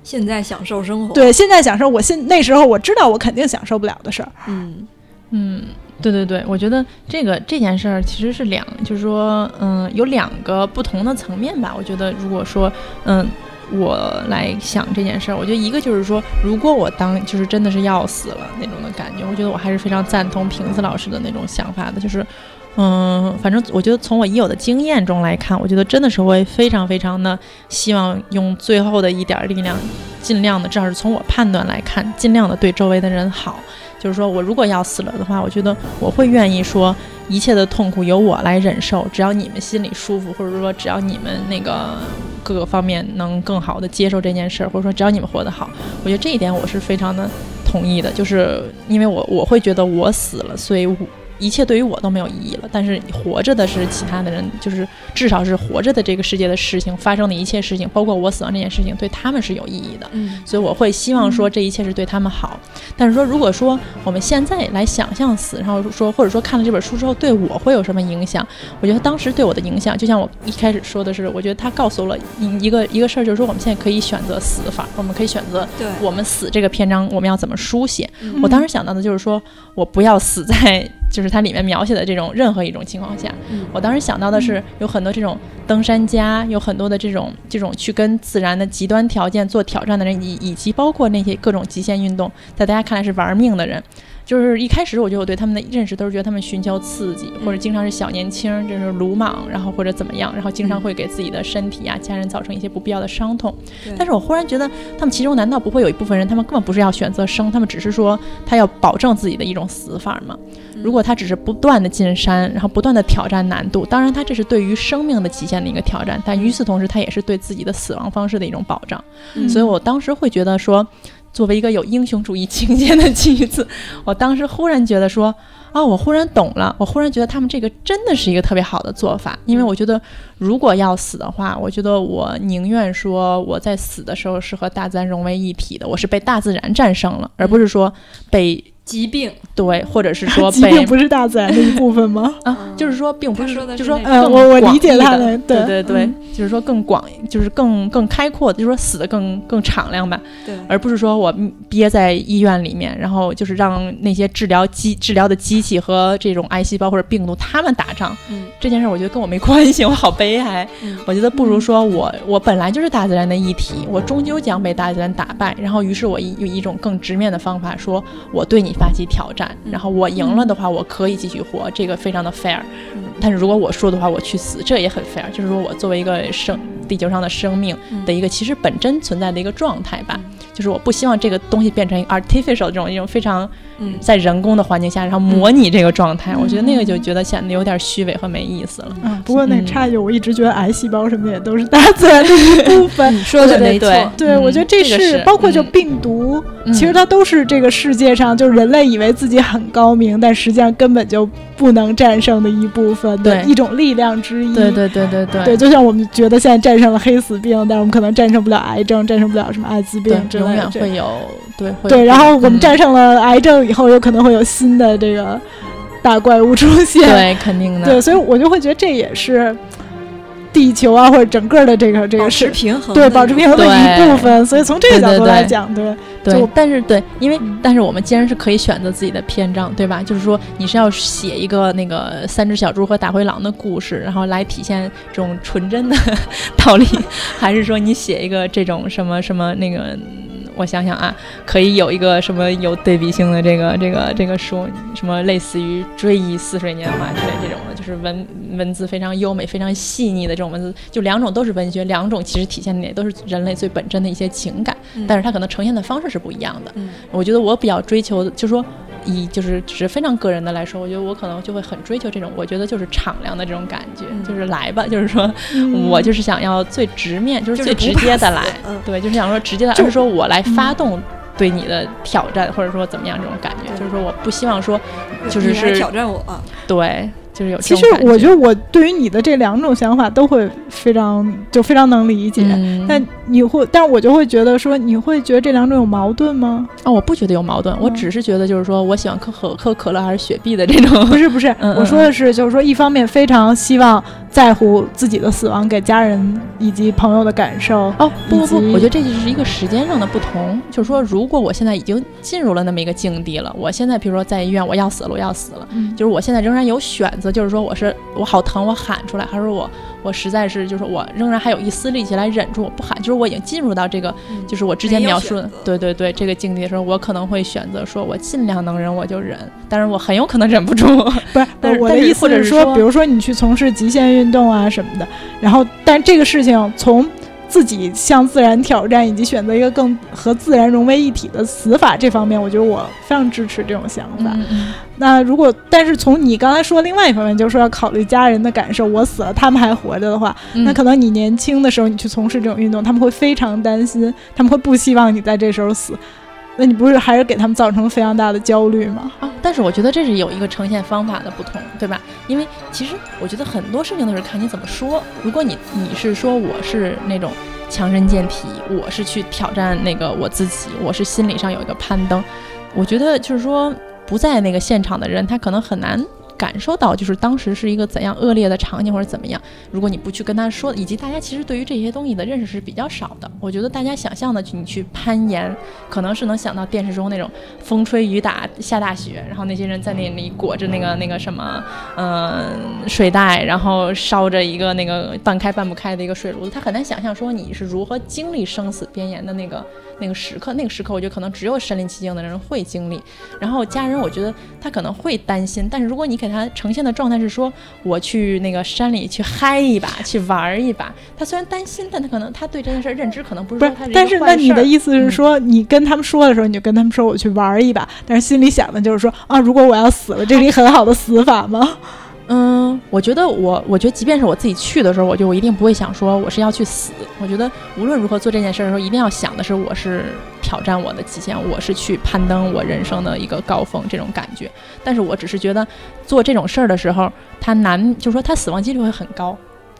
现在享受生活。对，现在享受，我现那时候我知道我肯定享受不了的事儿。嗯嗯，对对对，我觉得这个这件事儿其实是两，就是说嗯，有两个不同的层面吧。我觉得如果说嗯。我来想这件事儿，我觉得一个就是说，如果我当就是真的是要死了那种的感觉，我觉得我还是非常赞同瓶子老师的那种想法的，就是，嗯，反正我觉得从我已有的经验中来看，我觉得真的是会非常非常的希望用最后的一点力量，尽量的，至少是从我判断来看，尽量的对周围的人好。就是说我如果要死了的话，我觉得我会愿意说一切的痛苦由我来忍受，只要你们心里舒服，或者说只要你们那个各个方面能更好的接受这件事儿，或者说只要你们活得好，我觉得这一点我是非常的同意的。就是因为我我会觉得我死了，所以我。一切对于我都没有意义了，但是活着的是其他的人，就是至少是活着的这个世界的事情发生的一切事情，包括我死亡这件事情，对他们是有意义的。嗯，所以我会希望说这一切是对他们好。但是说，如果说我们现在来想象死，然后说或者说看了这本书之后对我会有什么影响？我觉得当时对我的影响，就像我一开始说的是，我觉得他告诉了一个一个事儿，就是说我们现在可以选择死法，我们可以选择我们死这个篇章我们要怎么书写。我当时想到的就是说我不要死在。就是它里面描写的这种任何一种情况下，我当时想到的是有很多这种登山家，有很多的这种这种去跟自然的极端条件做挑战的人，以以及包括那些各种极限运动，在大家看来是玩命的人。就是一开始我觉得我对他们的认识都是觉得他们寻求刺激，或者经常是小年轻，就是鲁莽，然后或者怎么样，然后经常会给自己的身体啊、家人造成一些不必要的伤痛。但是我忽然觉得，他们其中难道不会有一部分人，他们根本不是要选择生，他们只是说他要保证自己的一种死法吗？如果他只是不断的进山，然后不断的挑战难度，当然他这是对于生命的极限的一个挑战，但与此同时，他也是对自己的死亡方式的一种保障。所以我当时会觉得说。作为一个有英雄主义情节的妻子，我当时忽然觉得说，啊，我忽然懂了，我忽然觉得他们这个真的是一个特别好的做法，因为我觉得如果要死的话，我觉得我宁愿说我在死的时候是和大自然融为一体的，我是被大自然战胜了，而不是说被。疾病对，或者是说 疾病不是大自然的一部分吗？啊，就是说，并不是的，就是说，呃，我我理解他的，对对对，就是说更广，就是更更开阔，就是说死的更更敞亮吧。对，而不是说我憋在医院里面，然后就是让那些治疗机治疗的机器和这种癌细胞或者病毒他们打仗。嗯，这件事我觉得跟我没关系，我好悲哀。我觉得不如说我我本来就是大自然的一体，我终究将被大自然打败。然后于是我以用一种更直面的方法说，我对你发起挑战。然后我赢了的话，我可以继续活，这个非常的 fair。但是如果我输的话，我去死，这也很 fair。就是说我作为一个生地球上的生命的一个其实本真存在的一个状态吧。就是我不希望这个东西变成 artificial 这种一种非常在人工的环境下，然后模拟这个状态。我觉得那个就觉得显得有点虚伪和没意思了。嗯，不过那插一句，我一直觉得癌细胞什么的也都是大自然的一部分。你说的没错，对，我觉得这是包括就病毒，其实它都是这个世界上就人类以为自己很高明，但实际上根本就不能战胜的一部分的一种力量之一。对对对对对，对，就像我们觉得现在战胜了黑死病，但是我们可能战胜不了癌症，战胜不了什么艾滋病。永远会有对对，然后我们战胜了癌症以后，有可能会有新的这个大怪物出现，对，肯定的，对，所以我就会觉得这也是地球啊，或者整个的这个这个是平衡，对，保持平衡的一部分。所以从这个角度来讲，对对，但是对，因为但是我们既然是可以选择自己的篇章，对吧？就是说你是要写一个那个三只小猪和大灰狼的故事，然后来体现这种纯真的 道理，还是说你写一个这种什么什么那个？我想想啊，可以有一个什么有对比性的这个这个这个书，什么类似于《追忆似水年华》之类这种的，就是文文字非常优美、非常细腻的这种文字，就两种都是文学，两种其实体现的也都是人类最本真的一些情感，但是它可能呈现的方式是不一样的。我觉得我比较追求，就是说。以就是只是非常个人的来说，我觉得我可能就会很追求这种，我觉得就是敞亮的这种感觉，就是来吧，就是说我就是想要最直面，就是最直接的来，对，就是想说直接的，而是说我来发动对你的挑战，或者说怎么样这种感觉，就是说我不希望说就是是挑战我，对。就是有。其实我觉得我对于你的这两种想法都会非常就非常能理解，但你会，但我就会觉得说，你会觉得这两种有矛盾吗？啊，我不觉得有矛盾，我只是觉得就是说我喜欢可可可可乐还是雪碧的这种。不是不是，我说的是就是说，一方面非常希望在乎自己的死亡给家人以及朋友的感受。哦不不不，我觉得这就是一个时间上的不同。就是说，如果我现在已经进入了那么一个境地了，我现在比如说在医院，我要死了，我要死了，就是我现在仍然有选。就是说，我是我好疼，我喊出来，还是我我实在是就是我仍然还有一丝力气来忍住我不喊，就是我已经进入到这个就是我之前描述的对对对这个境地的时候，我可能会选择说我尽量能忍我就忍，但是我很有可能忍不住。不是，但是我的意思是说，比如说你去从事极限运动啊什么的，然后但这个事情从。自己向自然挑战，以及选择一个更和自然融为一体的死法，这方面，我觉得我非常支持这种想法。那如果，但是从你刚才说另外一方面，就是说要考虑家人的感受，我死了，他们还活着的话，那可能你年轻的时候你去从事这种运动，他们会非常担心，他们会不希望你在这时候死。那你不是还是给他们造成非常大的焦虑吗？啊，但是我觉得这是有一个呈现方法的不同，对吧？因为其实我觉得很多事情都是看你怎么说。如果你你是说我是那种强身健体，我是去挑战那个我自己，我是心理上有一个攀登，我觉得就是说不在那个现场的人，他可能很难。感受到，就是当时是一个怎样恶劣的场景或者怎么样。如果你不去跟他说，以及大家其实对于这些东西的认识是比较少的。我觉得大家想象的，你去攀岩，可能是能想到电视中那种风吹雨打、下大雪，然后那些人在那里裹着那个那个什么，嗯，睡袋，然后烧着一个那个半开半不开的一个水炉子。他很难想象说你是如何经历生死边缘的那个。那个时刻，那个时刻，我觉得可能只有身临其境的人会经历。然后家人，我觉得他可能会担心。但是如果你给呈现的状态是说，我去那个山里去嗨一把，去玩一把，他虽然担心，但他可能他对这件事认知可能不是说他但是那你的意思是说，你跟他们说的时候，你就跟他们说我去玩一把，但是心里想的就是说啊，如果我要死了，这是一很好的死法吗？嗯，我觉得我，我觉得即便是我自己去的时候，我就我一定不会想说我是要去死。我觉得无论如何做这件事的时候，一定要想的是我是挑战我的极限，我是去攀登我人生的一个高峰这种感觉。但是我只是觉得做这种事儿的时候，它难，就是说它死亡几率会很高。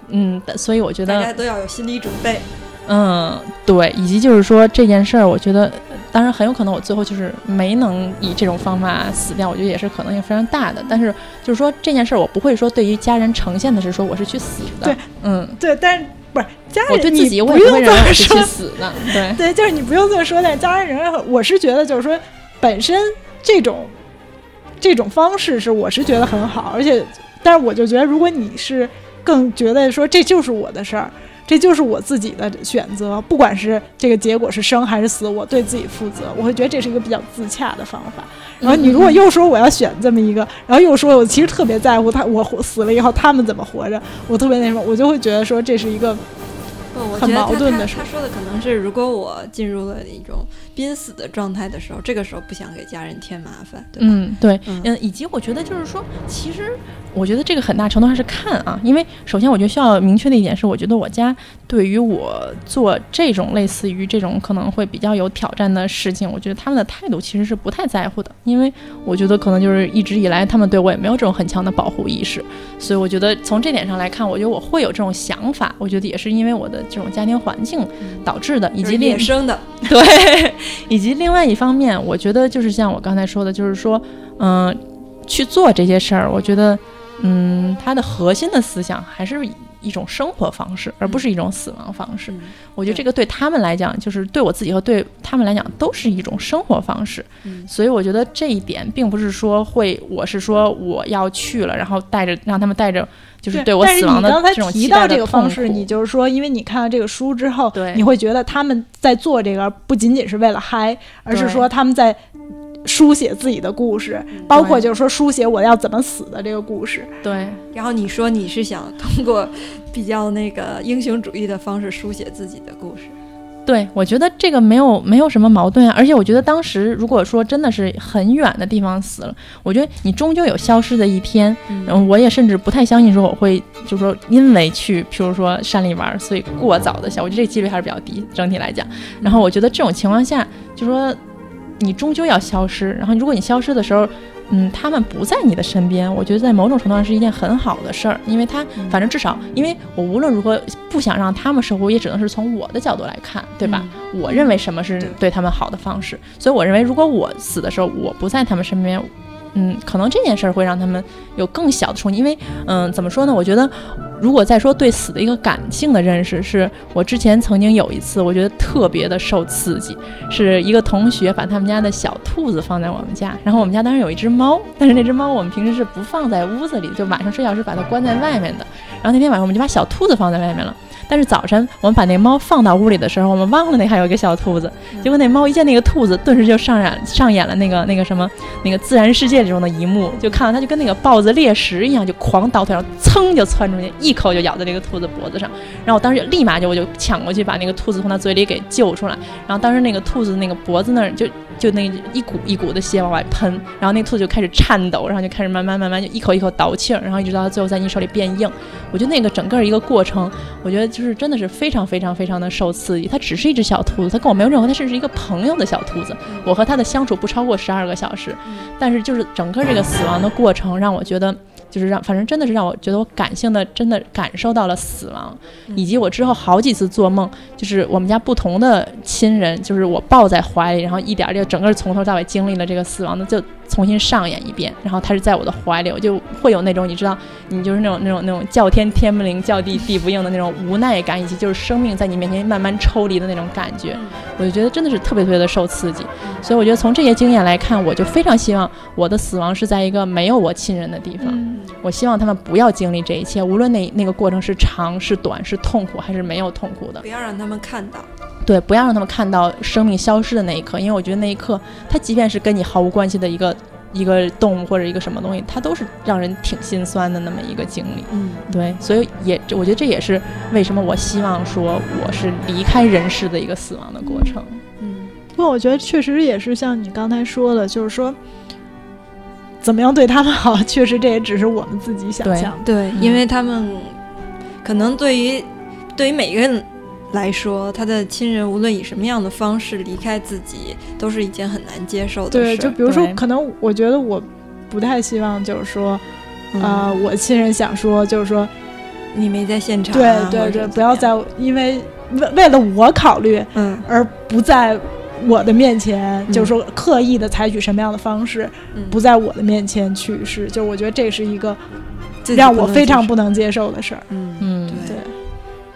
嗯，所以我觉得大家都要有心理准备。嗯，对，以及就是说这件事儿，我觉得。当然很有可能我最后就是没能以这种方法死掉，我觉得也是可能性非常大的。但是就是说这件事儿，我不会说对于家人呈现的是说我是去死的。对，嗯，对，但是不是家人，我对自己我也不会认为我是去死的。对，对，就是你不用这么说。但家人仍然，我是觉得就是说本身这种这种方式是我是觉得很好，而且但是我就觉得如果你是更觉得说这就是我的事儿。这就是我自己的选择，不管是这个结果是生还是死，我对自己负责。我会觉得这是一个比较自洽的方法。然后你如果又说我要选这么一个，然后又说我其实特别在乎他，我死了以后他们怎么活着，我特别那什么，我就会觉得说这是一个很矛盾的。他说的可能是，如果我进入了一种。濒死的状态的时候，这个时候不想给家人添麻烦，对吧？嗯，对，嗯，以及我觉得就是说，其实我觉得这个很大程度还是看啊，因为首先我觉得需要明确的一点是，我觉得我家对于我做这种类似于这种可能会比较有挑战的事情，我觉得他们的态度其实是不太在乎的，因为我觉得可能就是一直以来他们对我也没有这种很强的保护意识，所以我觉得从这点上来看，我觉得我会有这种想法，我觉得也是因为我的这种家庭环境导致的，以及野生的，对。以及另外一方面，我觉得就是像我刚才说的，就是说，嗯，去做这些事儿，我觉得，嗯，他的核心的思想还是一种生活方式，而不是一种死亡方式。我觉得这个对他们来讲，就是对我自己和对他们来讲，都是一种生活方式。所以我觉得这一点并不是说会，我是说我要去了，然后带着让他们带着。就是对我死亡的这种提到这个方式，你就是说，因为你看了这个书之后，你会觉得他们在做这个不仅仅是为了嗨，而是说他们在书写自己的故事，包括就是说书写我要怎么死的这个故事。对，然后你说你是想通过比较那个英雄主义的方式书写自己的故事。对，我觉得这个没有没有什么矛盾啊，而且我觉得当时如果说真的是很远的地方死了，我觉得你终究有消失的一天。嗯，我也甚至不太相信说我会，就是说因为去，譬如说山里玩，所以过早的消，我觉得这个几率还是比较低，整体来讲。然后我觉得这种情况下，就说你终究要消失，然后如果你消失的时候。嗯，他们不在你的身边，我觉得在某种程度上是一件很好的事儿，因为他反正至少，因为我无论如何不想让他们受苦，也只能是从我的角度来看，对吧？我认为什么是对他们好的方式，所以我认为如果我死的时候我不在他们身边。嗯，可能这件事儿会让他们有更小的冲击，因为，嗯，怎么说呢？我觉得，如果再说对死的一个感性的认识，是我之前曾经有一次，我觉得特别的受刺激，是一个同学把他们家的小兔子放在我们家，然后我们家当时有一只猫，但是那只猫我们平时是不放在屋子里，就晚上睡觉是把它关在外面的，然后那天晚上我们就把小兔子放在外面了。但是早晨我们把那猫放到屋里的时候，我们忘了那还有一个小兔子。结果那猫一见那个兔子，顿时就上演上演了那个那个什么那个自然世界中的一幕，就看到它就跟那个豹子猎食一样，就狂倒退，然后噌就窜出去，一口就咬在这个兔子脖子上。然后我当时就立马就我就抢过去把那个兔子从它嘴里给救出来。然后当时那个兔子那个脖子那儿就就那一股一股的血往外喷，然后那兔子就开始颤抖，然后就开始慢慢慢慢就一口一口倒气儿，然后一直到最后在你手里变硬。我觉得那个整个一个过程，我觉得。就是真的是非常非常非常的受刺激，它只是一只小兔子，它跟我没有任何，它甚至是一个朋友的小兔子。我和它的相处不超过十二个小时，但是就是整个这个死亡的过程，让我觉得就是让，反正真的是让我觉得我感性的真的感受到了死亡，以及我之后好几次做梦，就是我们家不同的亲人，就是我抱在怀里，然后一点儿就整个从头到尾经历了这个死亡的就。重新上演一遍，然后他是在我的怀里，我就会有那种你知道，你就是那种那种那种叫天天不灵，叫地地不应的那种无奈感，以及就是生命在你面前慢慢抽离的那种感觉，我就觉得真的是特别特别的受刺激。所以我觉得从这些经验来看，我就非常希望我的死亡是在一个没有我亲人的地方，我希望他们不要经历这一切，无论那那个过程是长是短，是痛苦还是没有痛苦的，不要让他们看到。对，不要让他们看到生命消失的那一刻，因为我觉得那一刻，它即便是跟你毫无关系的一个一个动物或者一个什么东西，它都是让人挺心酸的那么一个经历。嗯，对，所以也我觉得这也是为什么我希望说我是离开人世的一个死亡的过程。嗯，不过我觉得确实也是像你刚才说的，就是说怎么样对他们好，确实这也只是我们自己想象。对，因为他们可能对于对于每个人。来说，他的亲人无论以什么样的方式离开自己，都是一件很难接受的事。对，就比如说，可能我觉得我不太希望，就是说，啊，我亲人想说，就是说，你没在现场，对对对，不要在，因为为为了我考虑，嗯，而不在我的面前，就是说刻意的采取什么样的方式，不在我的面前去世，就我觉得这是一个让我非常不能接受的事儿。嗯。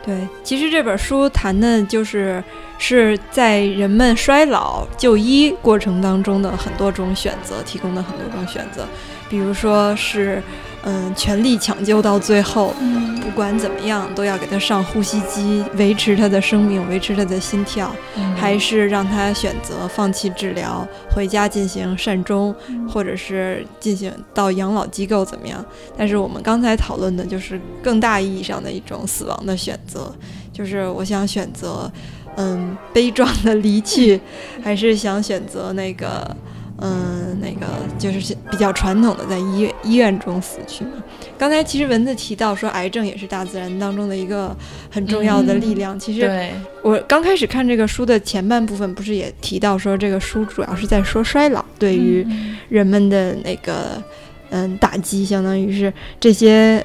对，其实这本书谈的就是是在人们衰老就医过程当中的很多种选择，提供的很多种选择，比如说是。嗯，全力抢救到最后，不管怎么样都要给他上呼吸机，维持他的生命，维持他的心跳，还是让他选择放弃治疗，回家进行善终，或者是进行到养老机构怎么样？但是我们刚才讨论的就是更大意义上的一种死亡的选择，就是我想选择，嗯，悲壮的离去，还是想选择那个。嗯，那个就是比较传统的，在医院医院中死去嘛。刚才其实文字提到说，癌症也是大自然当中的一个很重要的力量。其实我刚开始看这个书的前半部分，不是也提到说，这个书主要是在说衰老对于人们的那个嗯打击，相当于是这些。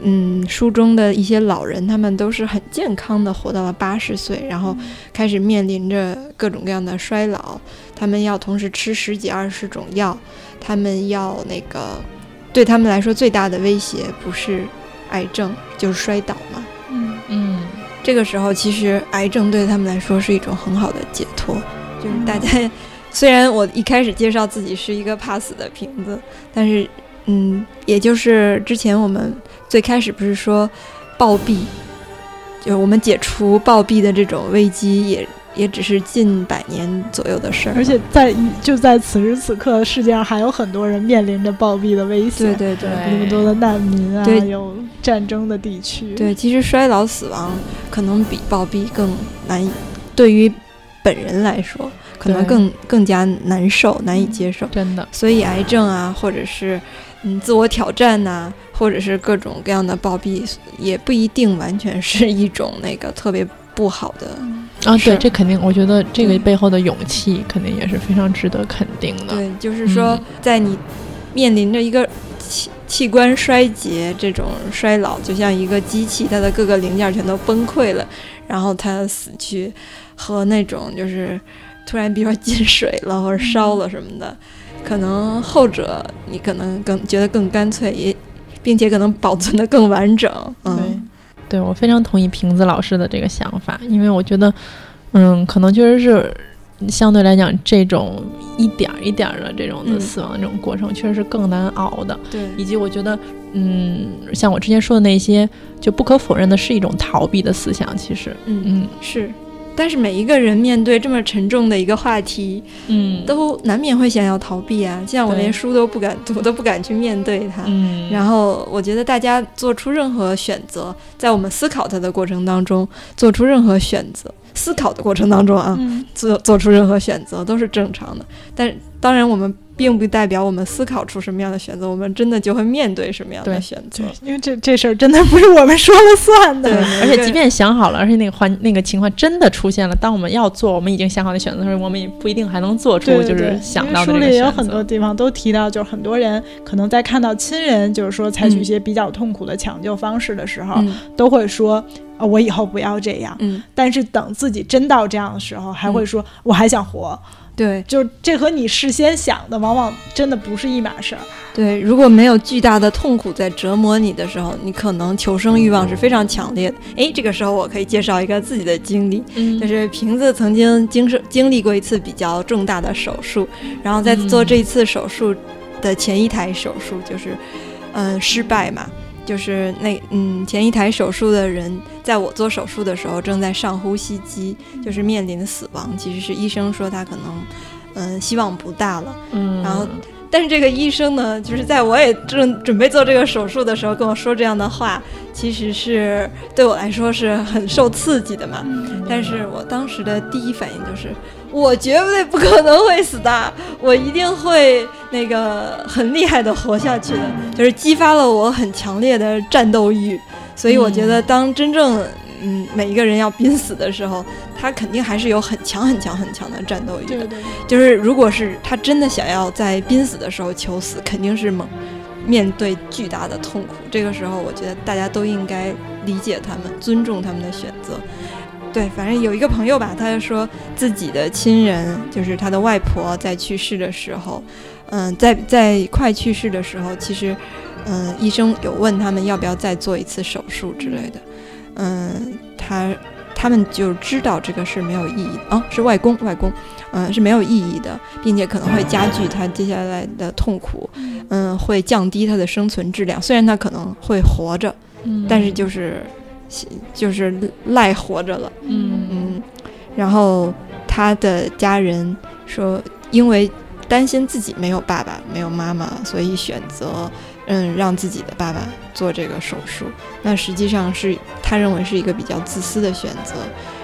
嗯，书中的一些老人，他们都是很健康的，活到了八十岁，然后开始面临着各种各样的衰老。他们要同时吃十几二十种药，他们要那个，对他们来说最大的威胁不是癌症，就是摔倒嘛。嗯嗯，这个时候其实癌症对他们来说是一种很好的解脱。就是大家，虽然我一开始介绍自己是一个怕死的瓶子，但是嗯，也就是之前我们。最开始不是说暴毙，就是我们解除暴毙的这种危机，也也只是近百年左右的事儿。而且在就在此时此刻，世界上还有很多人面临着暴毙的危险。对对对，那么多的难民啊，有战争的地区。对，其实衰老死亡可能比暴毙更难，以，对于本人来说，可能更更加难受、难以接受。真的。所以癌症啊，或者是。嗯，自我挑战呐，或者是各种各样的暴毙，也不一定完全是一种那个特别不好的啊。对，这肯定，我觉得这个背后的勇气肯定也是非常值得肯定的。对，就是说，在你面临着一个器器官衰竭这种衰老，就像一个机器，它的各个零件全都崩溃了，然后它死去，和那种就是突然，比如说进水了或者烧了什么的。可能后者你可能更觉得更干脆，也并且可能保存的更完整。对，对我非常同意瓶子老师的这个想法，因为我觉得，嗯，可能确实是相对来讲，这种一点一点的这种的死亡这种过程，确实是更难熬的。对，以及我觉得，嗯，像我之前说的那些，就不可否认的是一种逃避的思想。其实，嗯嗯，是。但是每一个人面对这么沉重的一个话题，嗯，都难免会想要逃避啊。像我连书都不敢读，都不敢去面对它。嗯，然后我觉得大家做出任何选择，在我们思考它的过程当中，做出任何选择，思考的过程当中啊，做做出任何选择都是正常的。但当然我们。并不代表我们思考出什么样的选择，我们真的就会面对什么样的选择。因为这这事儿真的不是我们说了算的。对，而且即便想好了，而且那个环那个情况真的出现了，当我们要做我们已经想好的选择的时候，我们也不一定还能做出就是想到的书里也有很多地方都提到，就是很多人可能在看到亲人就是说采取一些比较痛苦的抢救方式的时候，都会说。我以后不要这样。嗯，但是等自己真到这样的时候，还会说我还想活。对，就这和你事先想的往往真的不是一码事儿。对，如果没有巨大的痛苦在折磨你的时候，你可能求生欲望是非常强烈的。哎，这个时候我可以介绍一个自己的经历，就是瓶子曾经经受经历过一次比较重大的手术，然后在做这一次手术的前一台手术就是，嗯，失败嘛。就是那嗯，前一台手术的人，在我做手术的时候正在上呼吸机，就是面临死亡。其实是医生说他可能，嗯，希望不大了。嗯，然后，但是这个医生呢，就是在我也正准备做这个手术的时候跟我说这样的话，其实是对我来说是很受刺激的嘛。但是我当时的第一反应就是。我绝对不可能会死的，我一定会那个很厉害的活下去的，就是激发了我很强烈的战斗欲。所以我觉得，当真正嗯每一个人要濒死的时候，他肯定还是有很强很强很强的战斗欲的。对对。就是如果是他真的想要在濒死的时候求死，肯定是猛面对巨大的痛苦。这个时候，我觉得大家都应该理解他们，尊重他们的选择。对，反正有一个朋友吧，他就说自己的亲人，就是他的外婆，在去世的时候，嗯，在在快去世的时候，其实，嗯，医生有问他们要不要再做一次手术之类的，嗯，他他们就知道这个是没有意义的啊，是外公外公，嗯，是没有意义的，并且可能会加剧他接下来的痛苦，嗯，会降低他的生存质量。虽然他可能会活着，但是就是。就是赖活着了，嗯嗯，然后他的家人说，因为担心自己没有爸爸、没有妈妈，所以选择嗯让自己的爸爸做这个手术。那实际上是他认为是一个比较自私的选择，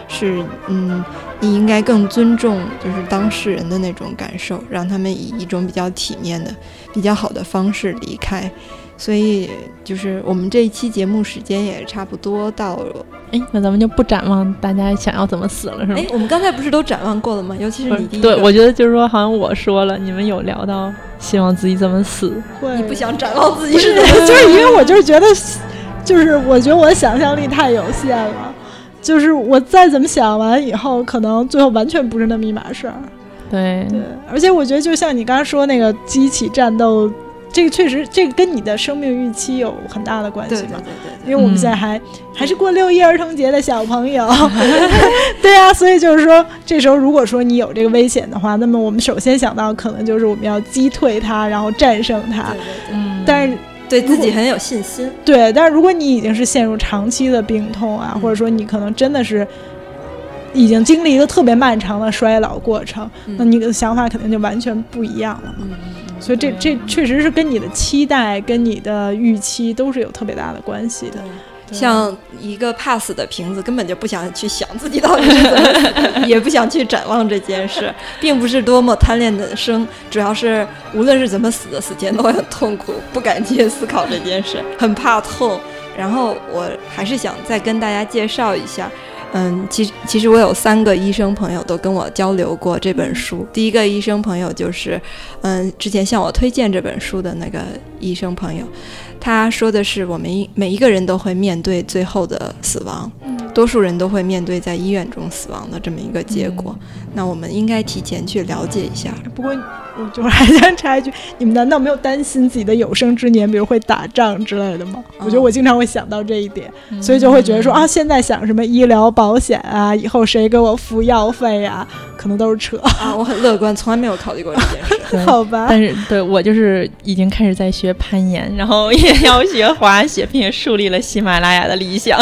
是嗯，你应该更尊重就是当事人的那种感受，让他们以一种比较体面的、比较好的方式离开。所以就是我们这一期节目时间也差不多到了，哎，那咱们就不展望大家想要怎么死了，是吗？哎，我们刚才不是都展望过了吗？尤其是你第一对，我觉得就是说，好像我说了，你们有聊到希望自己怎么死，你不想展望自己是？就是因为我就是觉得，就是我觉得我的想象力太有限了，就是我再怎么想完以后，可能最后完全不是那么一码事儿。对对，而且我觉得就像你刚刚说那个激起战斗。这个确实，这个跟你的生命预期有很大的关系嘛？对对对。因为我们现在还还是过六一儿童节的小朋友，对啊，所以就是说，这时候如果说你有这个危险的话，那么我们首先想到可能就是我们要击退它，然后战胜它。嗯。但是对自己很有信心。对，但是如果你已经是陷入长期的病痛啊，或者说你可能真的是已经经历一个特别漫长的衰老过程，那你的想法肯定就完全不一样了。嗯。所以这这确实是跟你的期待、跟你的预期都是有特别大的关系的。像一个怕死的瓶子，根本就不想去想自己到底是怎么死，也不想去展望这件事，并不是多么贪恋的生，主要是无论是怎么死的，死前都会很痛苦，不敢去思考这件事，很怕痛。然后我还是想再跟大家介绍一下。嗯，其实其实我有三个医生朋友都跟我交流过这本书。第一个医生朋友就是，嗯，之前向我推荐这本书的那个医生朋友，他说的是我们每一个人都会面对最后的死亡，多数人都会面对在医院中死亡的这么一个结果。那我们应该提前去了解一下。不过。我就是还想插一句，你们难道没有担心自己的有生之年，比如会打仗之类的吗？我觉得我经常会想到这一点，所以就会觉得说啊，现在想什么医疗保险啊，以后谁给我付药费呀，可能都是扯啊。我很乐观，从来没有考虑过这件事。好吧，但是对我就是已经开始在学攀岩，然后也要学滑 雪，并且树立了喜马拉雅的理想。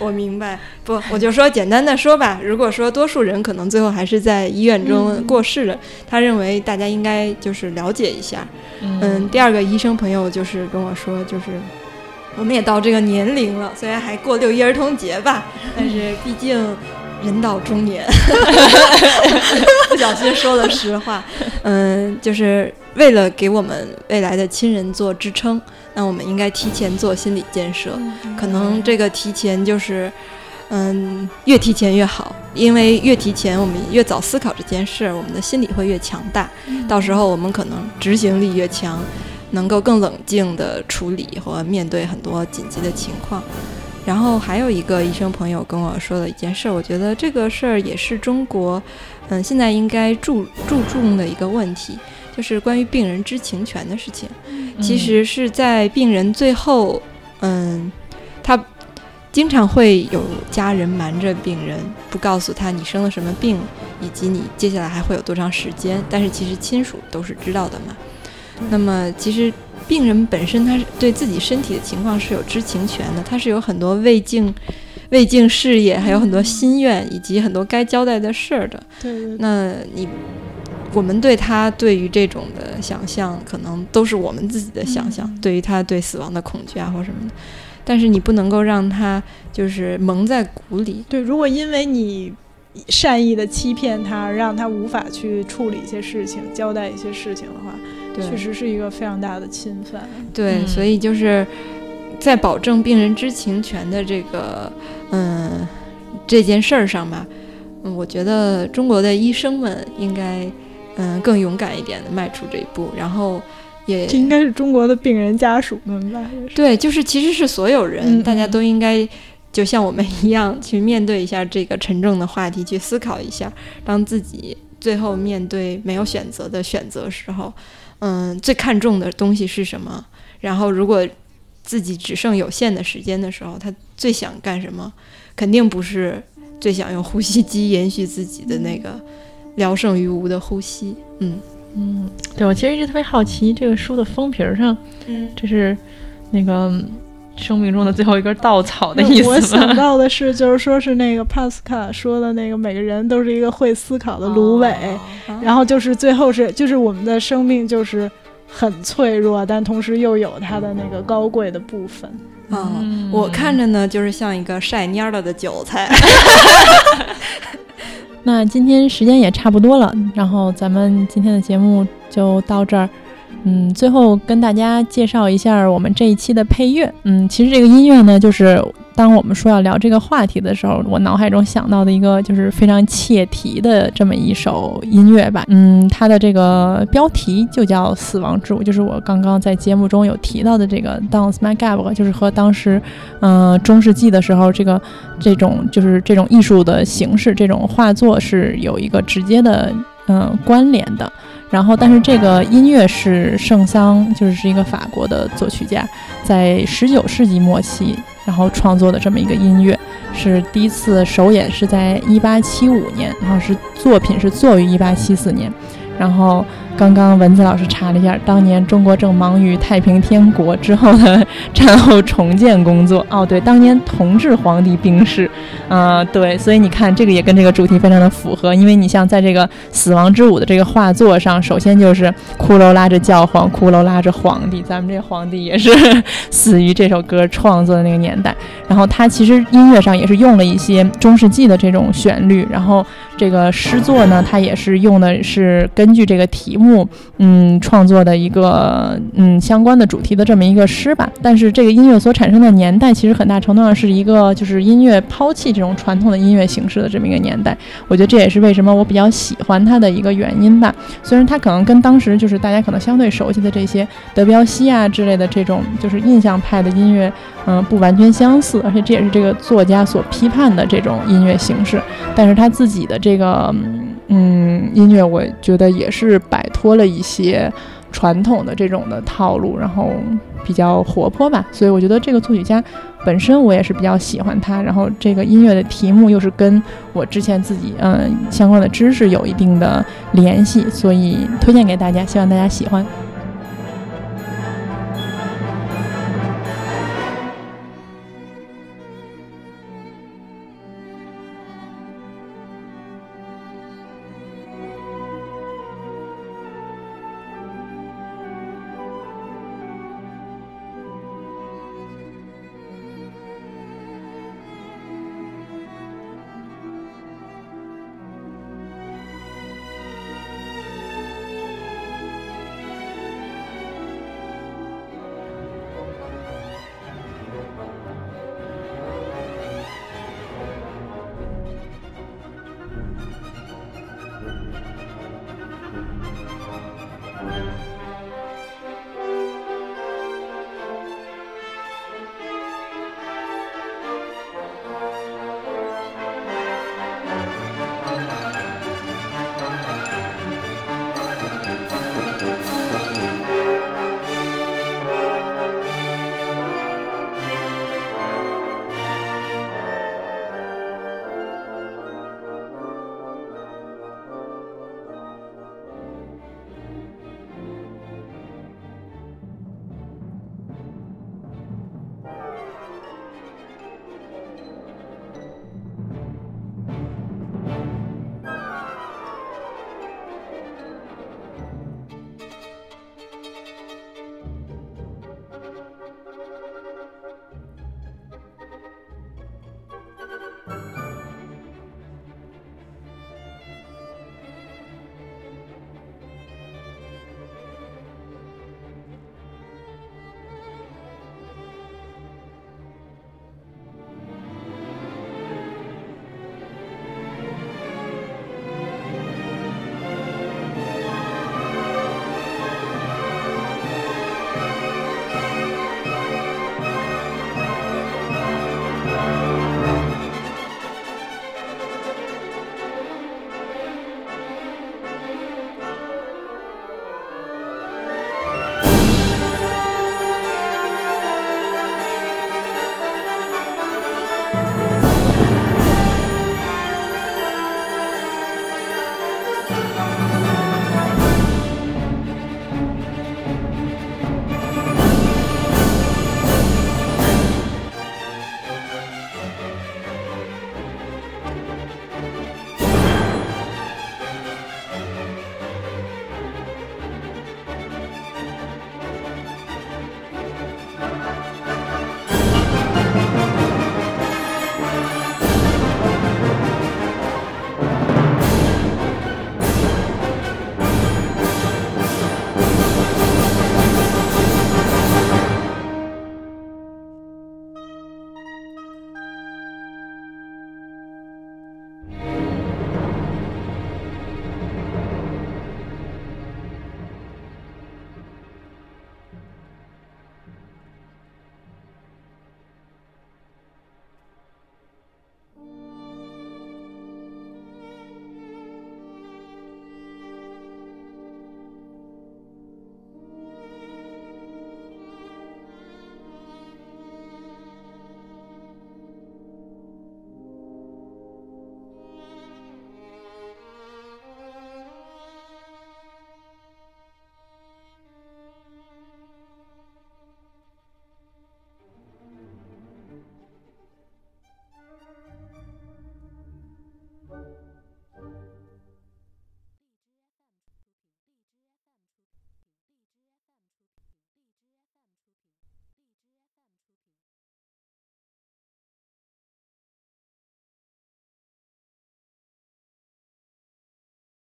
我明白，不，我就说简单的说吧。如果说多数人可能最后还是在医院中过世了，他认为大家应该就是了解一下。嗯，第二个医生朋友就是跟我说，就是我们也到这个年龄了，虽然还过六一儿童节吧，但是毕竟人到中年，不小心说了实话。嗯，就是为了给我们未来的亲人做支撑。那我们应该提前做心理建设，可能这个提前就是，嗯，越提前越好，因为越提前，我们越早思考这件事，我们的心理会越强大，到时候我们可能执行力越强，能够更冷静地处理和面对很多紧急的情况。然后还有一个医生朋友跟我说了一件事儿，我觉得这个事儿也是中国，嗯，现在应该注注重的一个问题，就是关于病人知情权的事情。其实是在病人最后，嗯，他经常会有家人瞒着病人，不告诉他你生了什么病，以及你接下来还会有多长时间。但是其实亲属都是知道的嘛。那么其实。病人本身他是对自己身体的情况是有知情权的，他是有很多未尽未尽事业，还有很多心愿，以及很多该交代的事儿的。对，那你我们对他对于这种的想象，可能都是我们自己的想象，对于他对死亡的恐惧啊或什么的。但是你不能够让他就是蒙在鼓里。对，如果因为你善意的欺骗他，让他无法去处理一些事情，交代一些事情的话。确实是一个非常大的侵犯。对，所以就是在保证病人知情权的这个嗯这件事儿上吧，嗯，我觉得中国的医生们应该嗯更勇敢一点的迈出这一步，然后也这应该是中国的病人家属们吧？对，就是其实是所有人，大家都应该就像我们一样去面对一下这个沉重的话题，去思考一下，当自己最后面对没有选择的选择时候。嗯，最看重的东西是什么？然后，如果自己只剩有限的时间的时候，他最想干什么？肯定不是最想用呼吸机延续自己的那个聊胜于无的呼吸。嗯嗯，对我其实一直特别好奇，这个书的封皮上，嗯，这是那个。生命中的最后一根稻草的意思 我想到的是，就是说是那个帕斯卡说的那个，每个人都是一个会思考的芦苇，然后就是最后是，就是我们的生命就是很脆弱，但同时又有它的那个高贵的部分。嗯，我看着呢，就是像一个晒蔫了的韭菜。那今天时间也差不多了，然后咱们今天的节目就到这儿。嗯，最后跟大家介绍一下我们这一期的配乐。嗯，其实这个音乐呢，就是当我们说要聊这个话题的时候，我脑海中想到的一个就是非常切题的这么一首音乐吧。嗯，它的这个标题就叫《死亡之舞》，就是我刚刚在节目中有提到的这个《Dance My Gab》，就是和当时，嗯，中世纪的时候这个这种就是这种艺术的形式，这种画作是有一个直接的嗯关联的。然后，但是这个音乐是圣桑，就是是一个法国的作曲家，在十九世纪末期，然后创作的这么一个音乐，是第一次首演是在一八七五年，然后是作品是作于一八七四年，然后。刚刚文子老师查了一下，当年中国正忙于太平天国之后的战后重建工作。哦，对，当年同治皇帝病逝，啊，对，所以你看这个也跟这个主题非常的符合。因为你像在这个死亡之舞的这个画作上，首先就是骷髅拉着教皇，骷髅拉着皇帝，咱们这皇帝也是死于这首歌创作的那个年代。然后他其实音乐上也是用了一些中世纪的这种旋律，然后这个诗作呢，他也是用的是根据这个题目。目嗯，创作的一个嗯相关的主题的这么一个诗吧，但是这个音乐所产生的年代，其实很大程度上是一个就是音乐抛弃这种传统的音乐形式的这么一个年代。我觉得这也是为什么我比较喜欢它的一个原因吧。虽然它可能跟当时就是大家可能相对熟悉的这些德彪西啊之类的这种就是印象派的音乐，嗯，不完全相似，而且这也是这个作家所批判的这种音乐形式。但是他自己的这个。嗯，音乐我觉得也是摆脱了一些传统的这种的套路，然后比较活泼吧。所以我觉得这个作曲家本身我也是比较喜欢他，然后这个音乐的题目又是跟我之前自己嗯相关的知识有一定的联系，所以推荐给大家，希望大家喜欢。